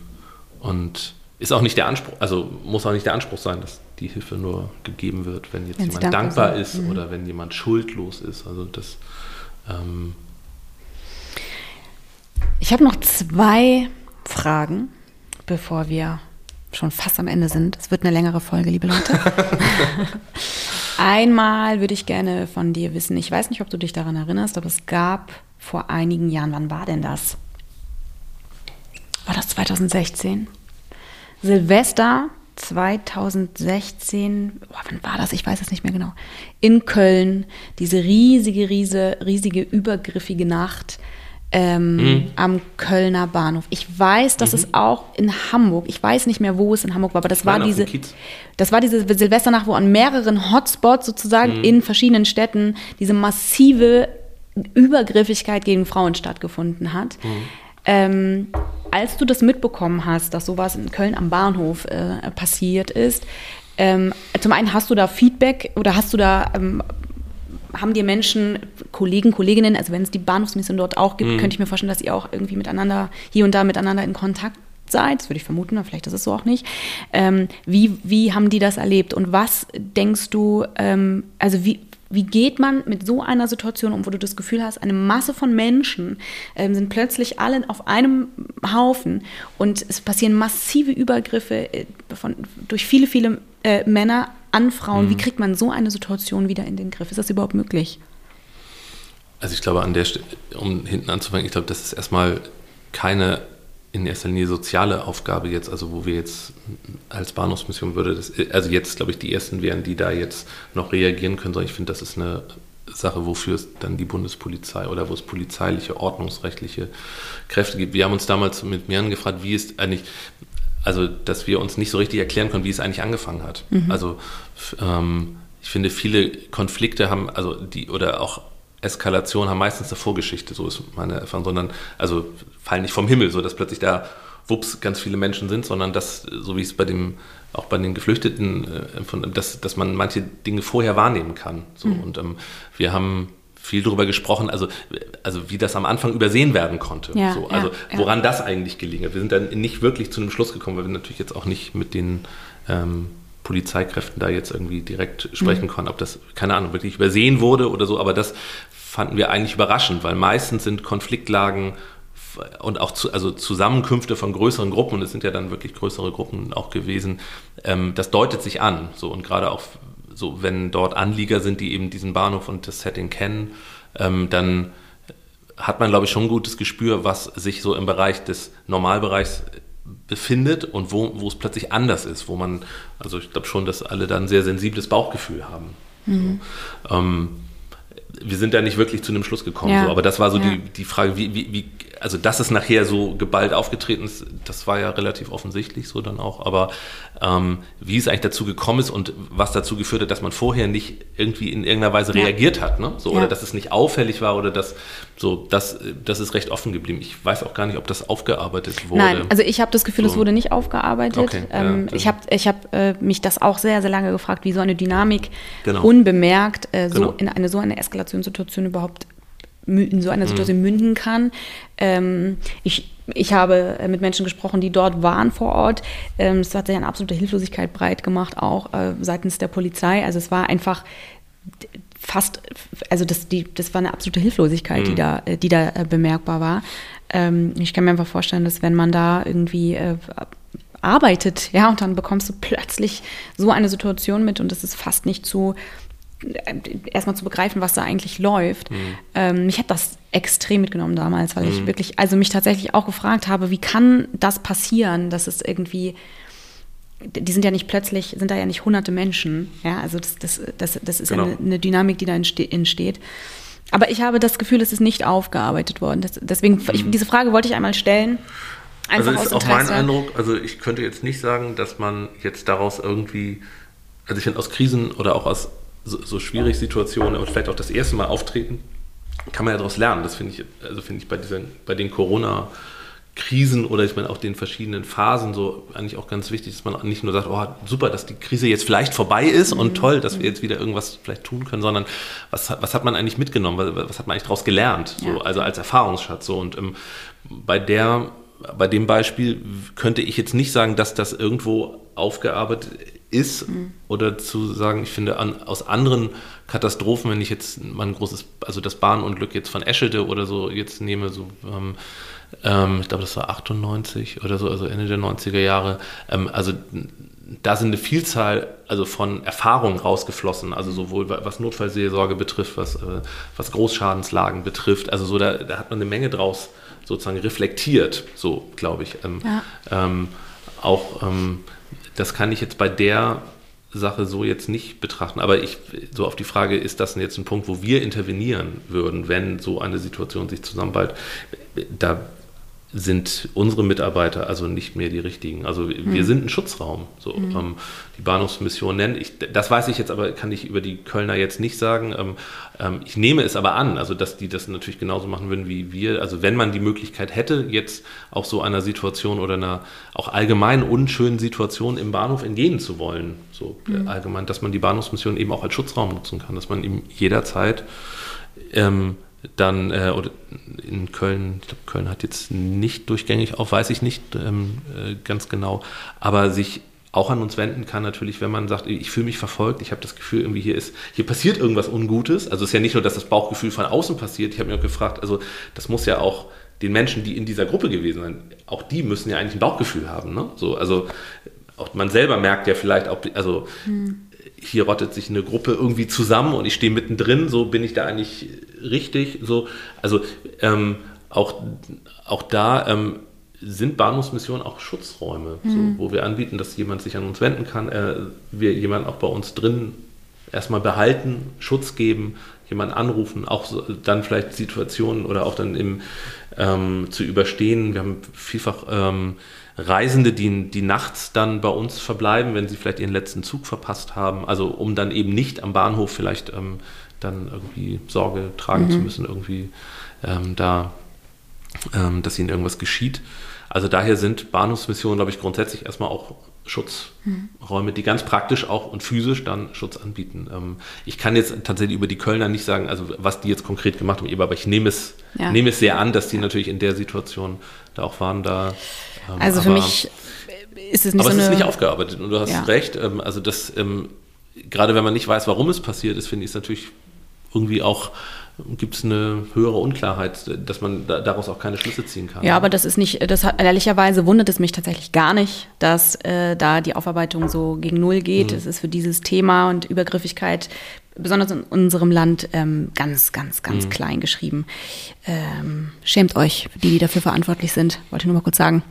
und ist auch nicht der Anspruch, also muss auch nicht der Anspruch sein, dass die Hilfe nur gegeben wird, wenn jetzt wenn jemand dankbar sind. ist mhm. oder wenn jemand schuldlos ist. Also das ähm, ich habe noch zwei Fragen, bevor wir schon fast am Ende sind. Es wird eine längere Folge, liebe Leute. Einmal würde ich gerne von dir wissen, ich weiß nicht, ob du dich daran erinnerst, aber es gab vor einigen Jahren, wann war denn das? War das 2016? Silvester 2016, oh, wann war das? Ich weiß es nicht mehr genau. In Köln, diese riesige, riesige, riesige, übergriffige Nacht ähm, mhm. am Kölner Bahnhof. Ich weiß, dass mhm. es auch in Hamburg, ich weiß nicht mehr, wo es in Hamburg war, aber das war diese, das war diese Silvesternacht, wo an mehreren Hotspots sozusagen mhm. in verschiedenen Städten diese massive Übergriffigkeit gegen Frauen stattgefunden hat. Mhm. Ähm, als du das mitbekommen hast, dass sowas in Köln am Bahnhof äh, passiert ist, ähm, zum einen hast du da Feedback oder hast du da ähm, haben dir Menschen, Kollegen, Kolleginnen, also wenn es die Bahnhofsmission dort auch gibt, mhm. könnte ich mir vorstellen, dass ihr auch irgendwie miteinander, hier und da miteinander in Kontakt seid. Das würde ich vermuten, aber vielleicht ist es so auch nicht. Ähm, wie, wie haben die das erlebt und was denkst du, ähm, also wie, wie geht man mit so einer Situation um, wo du das Gefühl hast, eine Masse von Menschen ähm, sind plötzlich alle auf einem Haufen und es passieren massive Übergriffe äh, von, durch viele, viele äh, Männer an Frauen. Mhm. Wie kriegt man so eine Situation wieder in den Griff? Ist das überhaupt möglich? Also ich glaube, an der Stelle, um hinten anzufangen, ich glaube, das ist erstmal keine in erster Linie soziale Aufgabe jetzt, also wo wir jetzt als Bahnhofsmission würde, das, also jetzt glaube ich die ersten wären, die da jetzt noch reagieren können, sondern ich finde, das ist eine Sache, wofür es dann die Bundespolizei oder wo es polizeiliche, ordnungsrechtliche Kräfte gibt. Wir haben uns damals mit Mehren gefragt, wie ist eigentlich, also dass wir uns nicht so richtig erklären können, wie es eigentlich angefangen hat. Mhm. Also ähm, ich finde, viele Konflikte haben, also die oder auch Eskalation haben meistens eine Vorgeschichte, so ist meine Erfahrung, sondern also fallen nicht vom Himmel, so dass plötzlich da wups ganz viele Menschen sind, sondern dass, so wie es bei dem, auch bei den Geflüchteten, äh, dass, dass man manche Dinge vorher wahrnehmen kann. So. Mhm. Und ähm, wir haben viel darüber gesprochen, also, also wie das am Anfang übersehen werden konnte. Ja, so, also ja, woran ja. das eigentlich gelingen hat. Wir sind dann nicht wirklich zu einem Schluss gekommen, weil wir natürlich jetzt auch nicht mit den ähm, Polizeikräften da jetzt irgendwie direkt sprechen mhm. konnten, ob das, keine Ahnung, wirklich übersehen wurde oder so, aber das fanden wir eigentlich überraschend, weil meistens sind Konfliktlagen und auch zu, also Zusammenkünfte von größeren Gruppen, und es sind ja dann wirklich größere Gruppen auch gewesen, ähm, das deutet sich an. So, und gerade auch so, wenn dort Anlieger sind, die eben diesen Bahnhof und das Setting kennen, ähm, dann hat man, glaube ich, schon ein gutes Gespür, was sich so im Bereich des Normalbereichs befindet und wo, wo es plötzlich anders ist, wo man, also ich glaube schon, dass alle da ein sehr sensibles Bauchgefühl haben. Mhm. So, ähm, wir sind da nicht wirklich zu einem Schluss gekommen, ja. so, aber das war so ja. die, die Frage, wie, wie, wie, also dass es nachher so geballt aufgetreten ist, das war ja relativ offensichtlich so dann auch, aber ähm, wie es eigentlich dazu gekommen ist und was dazu geführt hat, dass man vorher nicht irgendwie in irgendeiner Weise ja. reagiert hat, ne? so, oder dass es nicht auffällig war oder dass so, das, das ist recht offen geblieben. Ich weiß auch gar nicht, ob das aufgearbeitet wurde. Nein, also ich habe das Gefühl, so. es wurde nicht aufgearbeitet. Okay, ähm, ich habe ich hab, äh, mich das auch sehr, sehr lange gefragt, wie so eine Dynamik genau. unbemerkt äh, so genau. in eine so eine Eskalationssituation überhaupt in so einer Situation mhm. münden kann. Ähm, ich, ich habe äh, mit Menschen gesprochen, die dort waren vor Ort. Ähm, es hat sich eine absolute Hilflosigkeit breit gemacht, auch äh, seitens der Polizei. Also es war einfach fast, also das, die, das war eine absolute Hilflosigkeit, mhm. die da, äh, die da äh, bemerkbar war. Ähm, ich kann mir einfach vorstellen, dass wenn man da irgendwie äh, arbeitet, ja, und dann bekommst du plötzlich so eine Situation mit und es ist fast nicht zu erstmal zu begreifen, was da eigentlich läuft. Mhm. Ähm, mich hat das extrem mitgenommen damals, weil mhm. ich wirklich, also mich tatsächlich auch gefragt habe, wie kann das passieren, dass es irgendwie, die sind ja nicht plötzlich, sind da ja nicht hunderte Menschen, ja, also das, das, das, das ist genau. ja eine, eine, Dynamik, die da entsteht. Aber ich habe das Gefühl, es ist nicht aufgearbeitet worden. Das, deswegen, mhm. ich, diese Frage wollte ich einmal stellen. Einfach also ist auch mein Eindruck, also ich könnte jetzt nicht sagen, dass man jetzt daraus irgendwie, also ich finde aus Krisen oder auch aus so, so schwierig Situationen und vielleicht auch das erste Mal auftreten, kann man ja daraus lernen. Das finde ich, also finde ich bei, diesen, bei den Corona- Krisen oder ich meine auch den verschiedenen Phasen so eigentlich auch ganz wichtig, dass man nicht nur sagt, oh super, dass die Krise jetzt vielleicht vorbei ist und mhm. toll, dass wir jetzt wieder irgendwas vielleicht tun können, sondern was, was hat man eigentlich mitgenommen, was, was hat man eigentlich daraus gelernt, so, ja. also als Erfahrungsschatz so und ähm, bei der bei dem Beispiel könnte ich jetzt nicht sagen, dass das irgendwo aufgearbeitet ist mhm. oder zu sagen, ich finde an, aus anderen Katastrophen, wenn ich jetzt mal ein großes, also das Bahnunglück jetzt von Eschede oder so jetzt nehme, so ähm, ähm, ich glaube, das war 98 oder so, also Ende der 90er Jahre, ähm, also da sind eine Vielzahl also von Erfahrungen rausgeflossen, also sowohl was Notfallseelsorge betrifft, was, äh, was Großschadenslagen betrifft, also so da, da, hat man eine Menge draus sozusagen reflektiert, so glaube ich. Ähm, ja. Ähm, auch ähm, das kann ich jetzt bei der Sache so jetzt nicht betrachten. Aber ich, so auf die Frage, ist das jetzt ein Punkt, wo wir intervenieren würden, wenn so eine Situation sich zusammenballt? Da sind unsere Mitarbeiter also nicht mehr die richtigen. Also mhm. wir sind ein Schutzraum. So, mhm. ähm, die Bahnhofsmission nennen. Ich, das weiß ich jetzt aber, kann ich über die Kölner jetzt nicht sagen. Ähm, ähm, ich nehme es aber an, also dass die das natürlich genauso machen würden wie wir. Also wenn man die Möglichkeit hätte, jetzt auch so einer Situation oder einer auch allgemein unschönen Situation im Bahnhof entgehen zu wollen, so mhm. allgemein, dass man die Bahnhofsmission eben auch als Schutzraum nutzen kann, dass man eben jederzeit ähm, dann, äh, oder in Köln, ich glaube, Köln hat jetzt nicht durchgängig auf, weiß ich nicht ähm, äh, ganz genau, aber sich auch an uns wenden kann natürlich, wenn man sagt, ich fühle mich verfolgt, ich habe das Gefühl, irgendwie hier ist, hier passiert irgendwas Ungutes. Also es ist ja nicht nur, dass das Bauchgefühl von außen passiert. Ich habe mir auch gefragt, also das muss ja auch den Menschen, die in dieser Gruppe gewesen sind, auch die müssen ja eigentlich ein Bauchgefühl haben. Ne? So, also auch man selber merkt ja vielleicht auch, also hm hier rottet sich eine Gruppe irgendwie zusammen und ich stehe mittendrin, so bin ich da eigentlich richtig. So, also ähm, auch, auch da ähm, sind Bahnhofsmissionen auch Schutzräume, mhm. so, wo wir anbieten, dass jemand sich an uns wenden kann, äh, wir jemanden auch bei uns drin erstmal behalten, Schutz geben, jemanden anrufen, auch so, dann vielleicht Situationen oder auch dann im, ähm, zu überstehen. Wir haben vielfach ähm, Reisende, die, die nachts dann bei uns verbleiben, wenn sie vielleicht ihren letzten Zug verpasst haben, also um dann eben nicht am Bahnhof vielleicht ähm, dann irgendwie Sorge tragen mhm. zu müssen, irgendwie ähm, da, ähm, dass ihnen irgendwas geschieht. Also daher sind Bahnhofsmissionen, glaube ich, grundsätzlich erstmal auch Schutzräume, die ganz praktisch auch und physisch dann Schutz anbieten. Ähm, ich kann jetzt tatsächlich über die Kölner nicht sagen, also was die jetzt konkret gemacht haben, aber ich nehme es, ja. nehme es sehr an, dass die natürlich in der Situation da auch waren. Da, also für mich ist es nicht aber so es ist nicht aufgearbeitet und du hast ja. recht. Ähm, also das, gerade wenn man nicht weiß, warum es passiert ist, finde ich es natürlich irgendwie auch gibt es eine höhere Unklarheit, dass man da, daraus auch keine Schlüsse ziehen kann. Ja, aber das ist nicht, das hat, ehrlicherweise wundert es mich tatsächlich gar nicht, dass äh, da die Aufarbeitung so gegen Null geht. Mhm. Es ist für dieses Thema und Übergriffigkeit, besonders in unserem Land, ähm, ganz, ganz, ganz mhm. klein geschrieben. Ähm, schämt euch, die, die dafür verantwortlich sind, wollte ich nur mal kurz sagen.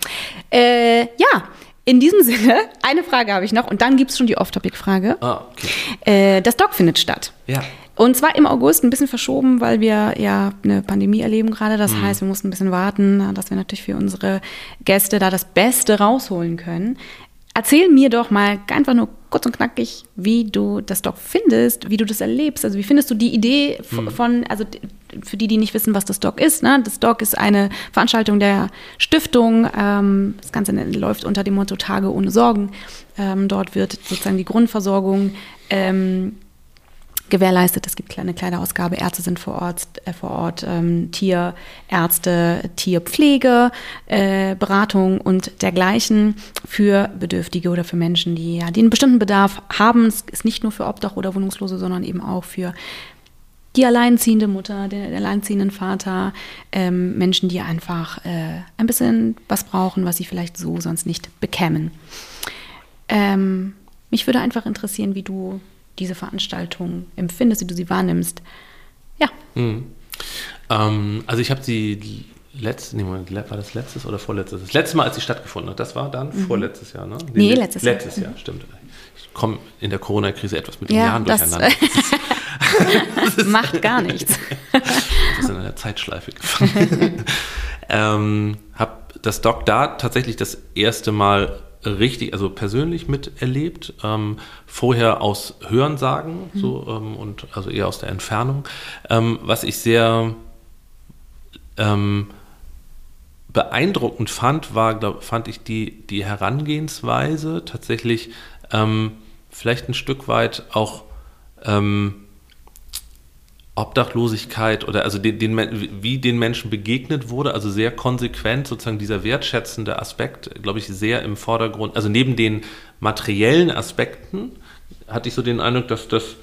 Äh, ja, in diesem Sinne, eine Frage habe ich noch und dann gibt es schon die Off-Topic-Frage. Ah, okay. Äh, das Doc findet statt. Ja. Und zwar im August ein bisschen verschoben, weil wir ja eine Pandemie erleben gerade. Das mhm. heißt, wir mussten ein bisschen warten, dass wir natürlich für unsere Gäste da das Beste rausholen können. Erzähl mir doch mal einfach nur kurz und knackig, wie du das Doc findest, wie du das erlebst. Also wie findest du die Idee mhm. von, also für die, die nicht wissen, was das Doc ist, ne? das Doc ist eine Veranstaltung der Stiftung. Ähm, das Ganze läuft unter dem Motto Tage ohne Sorgen. Ähm, dort wird sozusagen die Grundversorgung ähm, gewährleistet. Es gibt eine kleine Ausgabe, Ärzte sind vor Ort, äh, vor Ort ähm, Tierärzte, Tierpflege, äh, Beratung und dergleichen für Bedürftige oder für Menschen, die, ja, die einen bestimmten Bedarf haben. Es ist nicht nur für Obdach oder Wohnungslose, sondern eben auch für die alleinziehende Mutter, den alleinziehenden Vater, ähm, Menschen, die einfach äh, ein bisschen was brauchen, was sie vielleicht so sonst nicht bekämen. Ähm, mich würde einfach interessieren, wie du diese Veranstaltung empfindest, wie du sie wahrnimmst. Ja. Mhm. Ähm, also ich habe sie letztes, nee, war das letztes oder vorletztes? Das letzte Mal, als sie stattgefunden hat, das war dann mhm. vorletztes Jahr, ne? Nee, nee letztes Jahr. Letztes Jahr, stimmt. Ich komme in der Corona-Krise etwas mit den ja, Jahren durcheinander. Das macht gar nichts. Ich bin in einer Zeitschleife gefangen. ähm, habe das Doc da tatsächlich das erste Mal richtig, also persönlich miterlebt. Ähm, vorher aus Hörensagen mhm. so, ähm, und also eher aus der Entfernung. Ähm, was ich sehr ähm, beeindruckend fand, war, glaub, fand ich die, die Herangehensweise tatsächlich ähm, vielleicht ein Stück weit auch ähm, Obdachlosigkeit oder also den, den, wie den Menschen begegnet wurde, also sehr konsequent sozusagen dieser wertschätzende Aspekt, glaube ich, sehr im Vordergrund. Also neben den materiellen Aspekten hatte ich so den Eindruck, dass das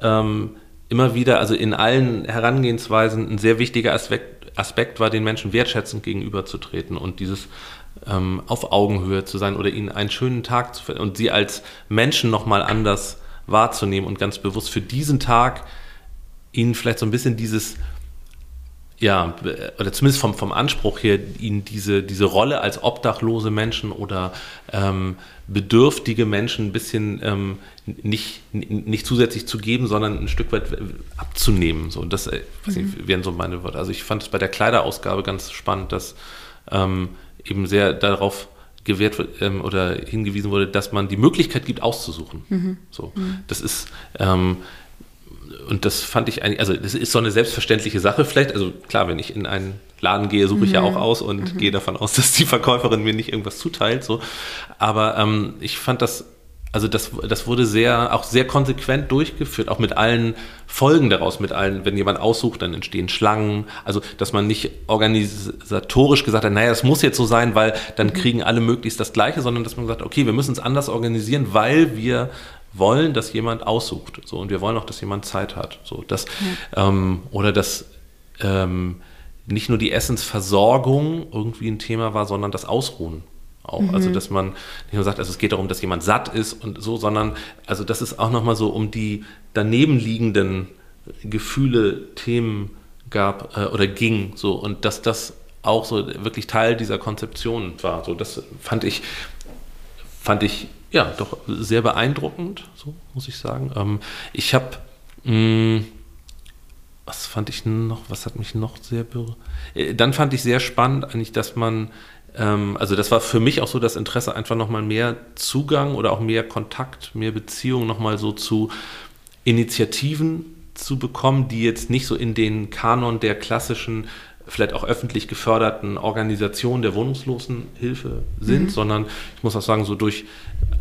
ähm, immer wieder, also in allen Herangehensweisen ein sehr wichtiger Aspekt, Aspekt war, den Menschen wertschätzend gegenüberzutreten und dieses ähm, auf Augenhöhe zu sein oder ihnen einen schönen Tag zu und sie als Menschen nochmal anders wahrzunehmen und ganz bewusst für diesen Tag ihnen vielleicht so ein bisschen dieses, ja, oder zumindest vom, vom Anspruch her, ihnen diese, diese Rolle als obdachlose Menschen oder ähm, bedürftige Menschen ein bisschen ähm, nicht, nicht zusätzlich zu geben, sondern ein Stück weit abzunehmen. So, das äh, mhm. wären so meine Worte. Also ich fand es bei der Kleiderausgabe ganz spannend, dass ähm, eben sehr darauf gewährt ähm, oder hingewiesen wurde, dass man die Möglichkeit gibt, auszusuchen. Mhm. So, mhm. das ist ähm, und das fand ich eigentlich, also das ist so eine selbstverständliche Sache vielleicht. Also klar, wenn ich in einen Laden gehe, suche ich mhm. ja auch aus und mhm. gehe davon aus, dass die Verkäuferin mir nicht irgendwas zuteilt. So. Aber ähm, ich fand das, also das, das wurde sehr, auch sehr konsequent durchgeführt, auch mit allen Folgen daraus, mit allen, wenn jemand aussucht, dann entstehen Schlangen. Also, dass man nicht organisatorisch gesagt hat, naja, es muss jetzt so sein, weil dann mhm. kriegen alle möglichst das Gleiche, sondern dass man sagt, okay, wir müssen es anders organisieren, weil wir wollen, dass jemand aussucht. So, und wir wollen auch, dass jemand Zeit hat. So, dass, ja. ähm, oder dass ähm, nicht nur die Essensversorgung irgendwie ein Thema war, sondern das Ausruhen auch. Mhm. Also, dass man nicht nur sagt, also es geht darum, dass jemand satt ist und so, sondern also, dass es auch nochmal so um die daneben liegenden Gefühle, Themen gab äh, oder ging. So, und dass das auch so wirklich Teil dieser Konzeption war. So, das fand ich, fand ich ja, doch sehr beeindruckend, so muss ich sagen. Ähm, ich habe, hm, was fand ich noch, was hat mich noch sehr berührt? Äh, dann fand ich sehr spannend eigentlich, dass man, ähm, also das war für mich auch so das Interesse, einfach nochmal mehr Zugang oder auch mehr Kontakt, mehr Beziehung nochmal so zu Initiativen zu bekommen, die jetzt nicht so in den Kanon der klassischen vielleicht auch öffentlich geförderten Organisationen der Wohnungslosenhilfe sind, mhm. sondern ich muss auch sagen, so durch,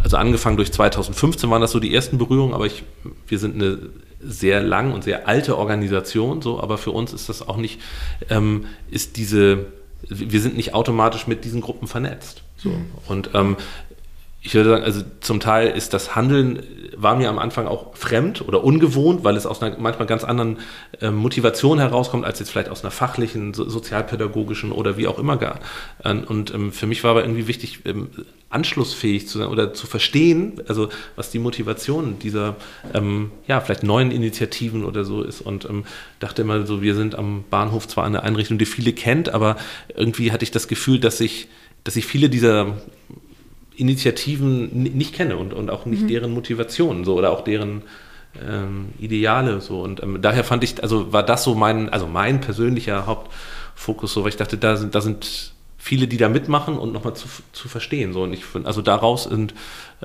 also angefangen durch 2015 waren das so die ersten Berührungen, aber ich, wir sind eine sehr lang und sehr alte Organisation, so, aber für uns ist das auch nicht, ähm, ist diese, wir sind nicht automatisch mit diesen Gruppen vernetzt. So. Mhm. Und ähm, ich würde sagen, also zum Teil ist das Handeln, war mir am Anfang auch fremd oder ungewohnt, weil es aus einer manchmal ganz anderen äh, Motivation herauskommt, als jetzt vielleicht aus einer fachlichen, so, sozialpädagogischen oder wie auch immer gar. und ähm, für mich war aber irgendwie wichtig, ähm, anschlussfähig zu sein oder zu verstehen, also was die Motivation dieser, ähm, ja, vielleicht neuen Initiativen oder so ist. Und ähm, dachte immer so, wir sind am Bahnhof zwar eine Einrichtung, die viele kennt, aber irgendwie hatte ich das Gefühl, dass ich, dass ich viele dieser Initiativen nicht kenne und, und auch nicht mhm. deren Motivationen so oder auch deren ähm, Ideale so. Und ähm, daher fand ich also war das so mein also mein persönlicher Hauptfokus so weil ich dachte da sind da sind viele die da mitmachen und nochmal zu, zu verstehen so. Und ich finde also daraus sind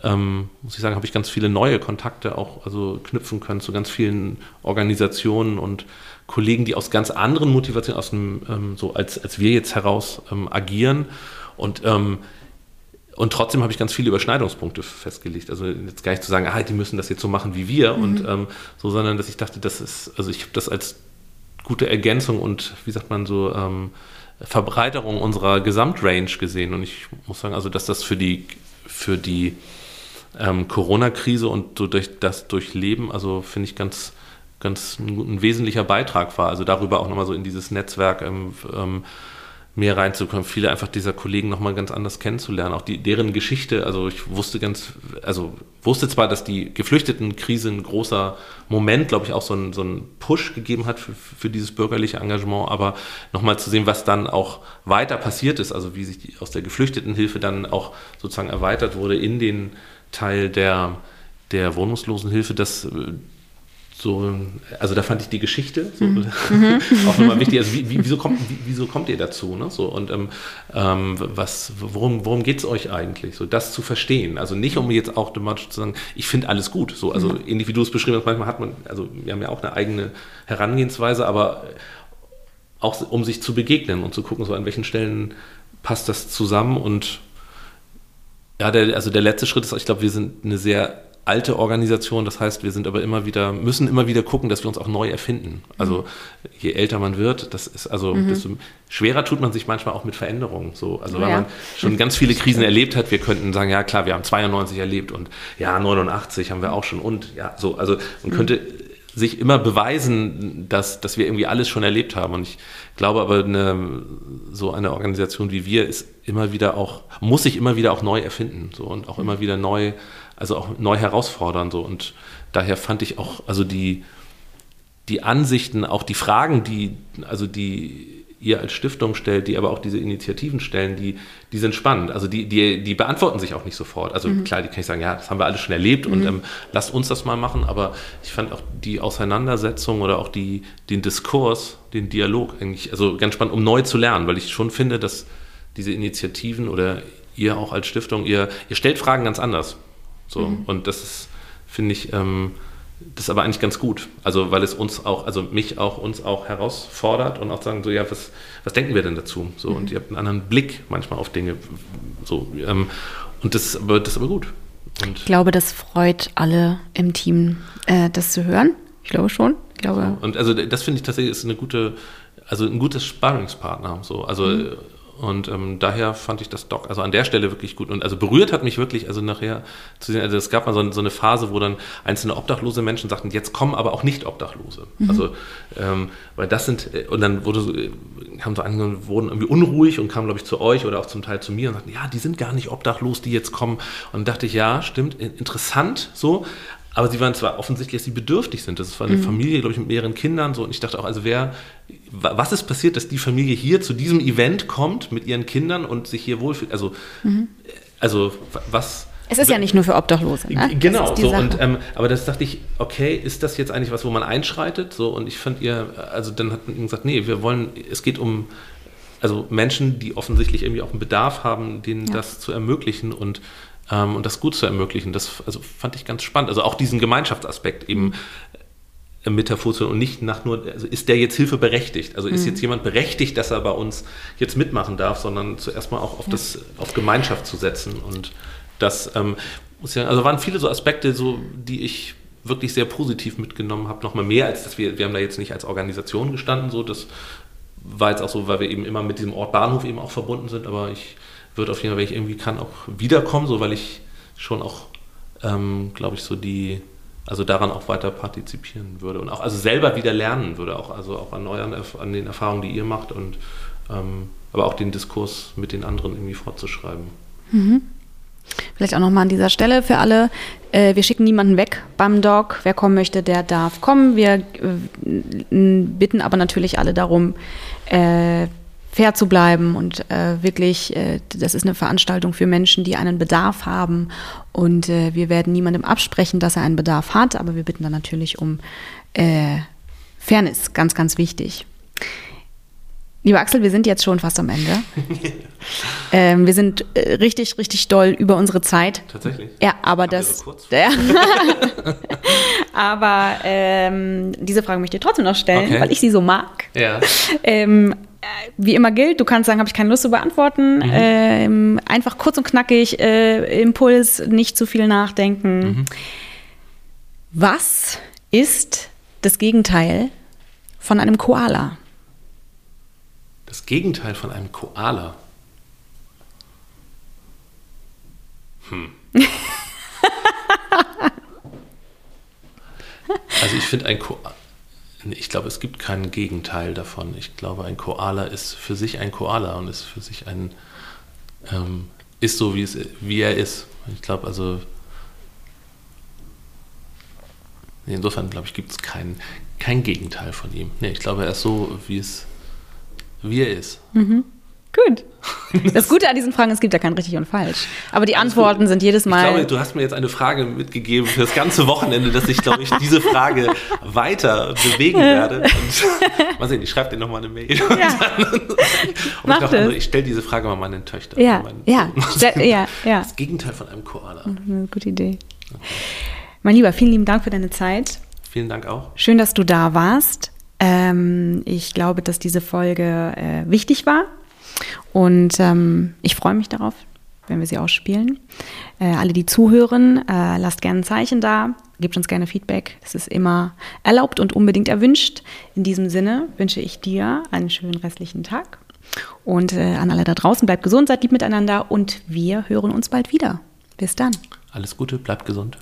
ähm, muss ich sagen habe ich ganz viele neue Kontakte auch also knüpfen können zu ganz vielen Organisationen und Kollegen die aus ganz anderen Motivationen aus dem ähm, so als als wir jetzt heraus ähm, agieren. Und ähm, und trotzdem habe ich ganz viele Überschneidungspunkte festgelegt. Also jetzt gar nicht zu sagen, ah, die müssen das jetzt so machen wie wir mhm. und ähm, so, sondern dass ich dachte, das ist, also ich habe das als gute Ergänzung und wie sagt man so, ähm, Verbreiterung unserer Gesamtrange gesehen. Und ich muss sagen, also dass das für die, für die ähm, Corona-Krise und so durch das Durchleben, also finde ich ganz, ganz ein, ein, wesentlicher Beitrag war. Also darüber auch nochmal so in dieses Netzwerk ähm, ähm mehr reinzukommen, viele einfach dieser Kollegen nochmal ganz anders kennenzulernen, auch die, deren Geschichte, also ich wusste ganz, also wusste zwar, dass die Geflüchtetenkrise ein großer Moment, glaube ich, auch so einen so Push gegeben hat für, für dieses bürgerliche Engagement, aber nochmal zu sehen, was dann auch weiter passiert ist, also wie sich die, aus der Geflüchtetenhilfe dann auch sozusagen erweitert wurde in den Teil der, der Wohnungslosenhilfe, das so, also da fand ich die Geschichte so, mhm. auch nochmal wichtig. Also wie, wie, wieso, kommt, wie, wieso kommt ihr dazu? Ne? So, und ähm, ähm was, worum, worum geht es euch eigentlich? So, das zu verstehen. Also nicht, um jetzt auch automatisch zu sagen, ich finde alles gut. So, also mhm. ähnlich wie du es beschrieben hast, manchmal hat man, also wir haben ja auch eine eigene Herangehensweise, aber auch um sich zu begegnen und zu gucken, so an welchen Stellen passt das zusammen und ja, der, also der letzte Schritt ist, ich glaube, wir sind eine sehr alte Organisation. Das heißt, wir sind aber immer wieder, müssen immer wieder gucken, dass wir uns auch neu erfinden. Also je älter man wird, das ist also mhm. desto schwerer tut man sich manchmal auch mit Veränderungen. So, also weil ja. man schon ganz viele Krisen erlebt hat. Wir könnten sagen, ja klar, wir haben 92 erlebt und ja 89 haben wir auch schon und ja so. Also man mhm. könnte sich immer beweisen, dass, dass wir irgendwie alles schon erlebt haben. Und ich glaube aber, eine, so eine Organisation wie wir ist immer wieder auch, muss sich immer wieder auch neu erfinden so, und auch immer wieder neu also auch neu herausfordern. So. Und daher fand ich auch, also die, die Ansichten, auch die Fragen, die, also die ihr als Stiftung stellt, die aber auch diese Initiativen stellen, die, die sind spannend. Also die, die, die beantworten sich auch nicht sofort. Also mhm. klar, die kann ich sagen, ja, das haben wir alles schon erlebt mhm. und ähm, lasst uns das mal machen. Aber ich fand auch die Auseinandersetzung oder auch die, den Diskurs, den Dialog eigentlich, also ganz spannend, um neu zu lernen, weil ich schon finde, dass diese Initiativen oder ihr auch als Stiftung, ihr, ihr stellt Fragen ganz anders. So, mhm. Und das ist, finde ich, ähm, das ist aber eigentlich ganz gut. Also, weil es uns auch, also mich auch, uns auch herausfordert und auch sagen, so, ja, was, was denken wir denn dazu? So, mhm. und ihr habt einen anderen Blick manchmal auf Dinge. So, ähm, und das, aber, das ist aber gut. Und ich glaube, das freut alle im Team, äh, das zu hören. Ich glaube schon. Ich glaube. So, und also das finde ich tatsächlich ist eine gute, also ein gutes Sparringspartner. So, also mhm. Und ähm, daher fand ich das Doc, also an der Stelle wirklich gut. Und also berührt hat mich wirklich, also nachher zu sehen, also es gab mal so, so eine Phase, wo dann einzelne obdachlose Menschen sagten, jetzt kommen aber auch nicht Obdachlose. Mhm. Also, ähm, weil das sind, äh, und dann wurde so, äh, haben so andere, wurden irgendwie unruhig und kamen, glaube ich, zu euch oder auch zum Teil zu mir und sagten, ja, die sind gar nicht obdachlos, die jetzt kommen. Und dann dachte ich, ja, stimmt, interessant so, aber sie waren zwar offensichtlich, dass sie bedürftig sind. Das war eine mhm. Familie, glaube ich, mit mehreren Kindern. So. Und ich dachte auch, also wer, was ist passiert, dass die Familie hier zu diesem Event kommt mit ihren Kindern und sich hier wohlfühlt? Also, mhm. also was. Es ist ja nicht nur für Obdachlose. Ne? Genau, so und ähm, aber das dachte ich, okay, ist das jetzt eigentlich was, wo man einschreitet? So und ich fand ihr, also dann hat man gesagt, nee, wir wollen, es geht um also Menschen, die offensichtlich irgendwie auch einen Bedarf haben, denen ja. das zu ermöglichen und ähm, und das gut zu ermöglichen. Das also fand ich ganz spannend. Also auch diesen Gemeinschaftsaspekt eben äh, mit Funktion und nicht nach nur, also ist der jetzt Hilfe berechtigt? Also ist mhm. jetzt jemand berechtigt, dass er bei uns jetzt mitmachen darf, sondern zuerst mal auch auf ja. das, auf Gemeinschaft zu setzen. Und das ähm, muss ja, also waren viele so Aspekte, so, die ich wirklich sehr positiv mitgenommen habe, nochmal mehr als dass wir, wir haben da jetzt nicht als Organisation gestanden, so das war jetzt auch so, weil wir eben immer mit diesem Ort Bahnhof eben auch verbunden sind, aber ich wird auf jeden Fall, wenn ich irgendwie kann, auch wiederkommen, so weil ich schon auch, ähm, glaube ich, so die, also daran auch weiter partizipieren würde und auch also selber wieder lernen würde, auch also auch an euren, an den Erfahrungen, die ihr macht und ähm, aber auch den Diskurs mit den anderen irgendwie fortzuschreiben. Mhm. Vielleicht auch nochmal an dieser Stelle für alle. Äh, wir schicken niemanden weg beim Dog. Wer kommen möchte, der darf kommen. Wir äh, bitten aber natürlich alle darum, äh, fair zu bleiben und äh, wirklich, äh, das ist eine Veranstaltung für Menschen, die einen Bedarf haben und äh, wir werden niemandem absprechen, dass er einen Bedarf hat, aber wir bitten dann natürlich um äh, Fairness, ganz, ganz wichtig. Lieber Axel, wir sind jetzt schon fast am Ende. ähm, wir sind äh, richtig, richtig doll über unsere Zeit. Tatsächlich. Ja, aber Haben das. So ja. aber ähm, diese Frage möchte ich trotzdem noch stellen, okay. weil ich sie so mag. Ja. Ähm, wie immer gilt, du kannst sagen, habe ich keine Lust zu beantworten. Mhm. Ähm, einfach kurz und knackig, äh, Impuls, nicht zu viel nachdenken. Mhm. Was ist das Gegenteil von einem Koala? Das Gegenteil von einem Koala. Hm. also ich finde ein Koala ich glaube, es gibt kein Gegenteil davon. Ich glaube, ein Koala ist für sich ein Koala und ist für sich ein, ähm, ist so, wie, es, wie er ist. Ich glaube, also, insofern, glaube ich, gibt es kein, kein Gegenteil von ihm. Nee, ich glaube, er ist so, wie, es, wie er ist. Mhm. Gut. Das Gute an diesen Fragen, es gibt ja kein richtig und falsch. Aber die Antworten sind jedes Mal. Ich glaube, du hast mir jetzt eine Frage mitgegeben für das ganze Wochenende, dass ich, glaube ich, diese Frage weiter bewegen werde. Und, mal sehen, ich schreibe dir nochmal eine Mail. Ja. Und Mach ich, dachte, ich stelle diese Frage mal meinen Töchtern. Ja, ja. ja, ja. Das Gegenteil von einem Koala. Eine gute Idee. Mein Lieber, vielen lieben Dank für deine Zeit. Vielen Dank auch. Schön, dass du da warst. Ähm, ich glaube, dass diese Folge äh, wichtig war und ähm, ich freue mich darauf, wenn wir sie ausspielen. Äh, alle, die zuhören, äh, lasst gerne ein Zeichen da, gebt uns gerne Feedback. Das ist immer erlaubt und unbedingt erwünscht. In diesem Sinne wünsche ich dir einen schönen restlichen Tag. Und äh, an alle da draußen, bleibt gesund, seid lieb miteinander und wir hören uns bald wieder. Bis dann. Alles Gute, bleibt gesund.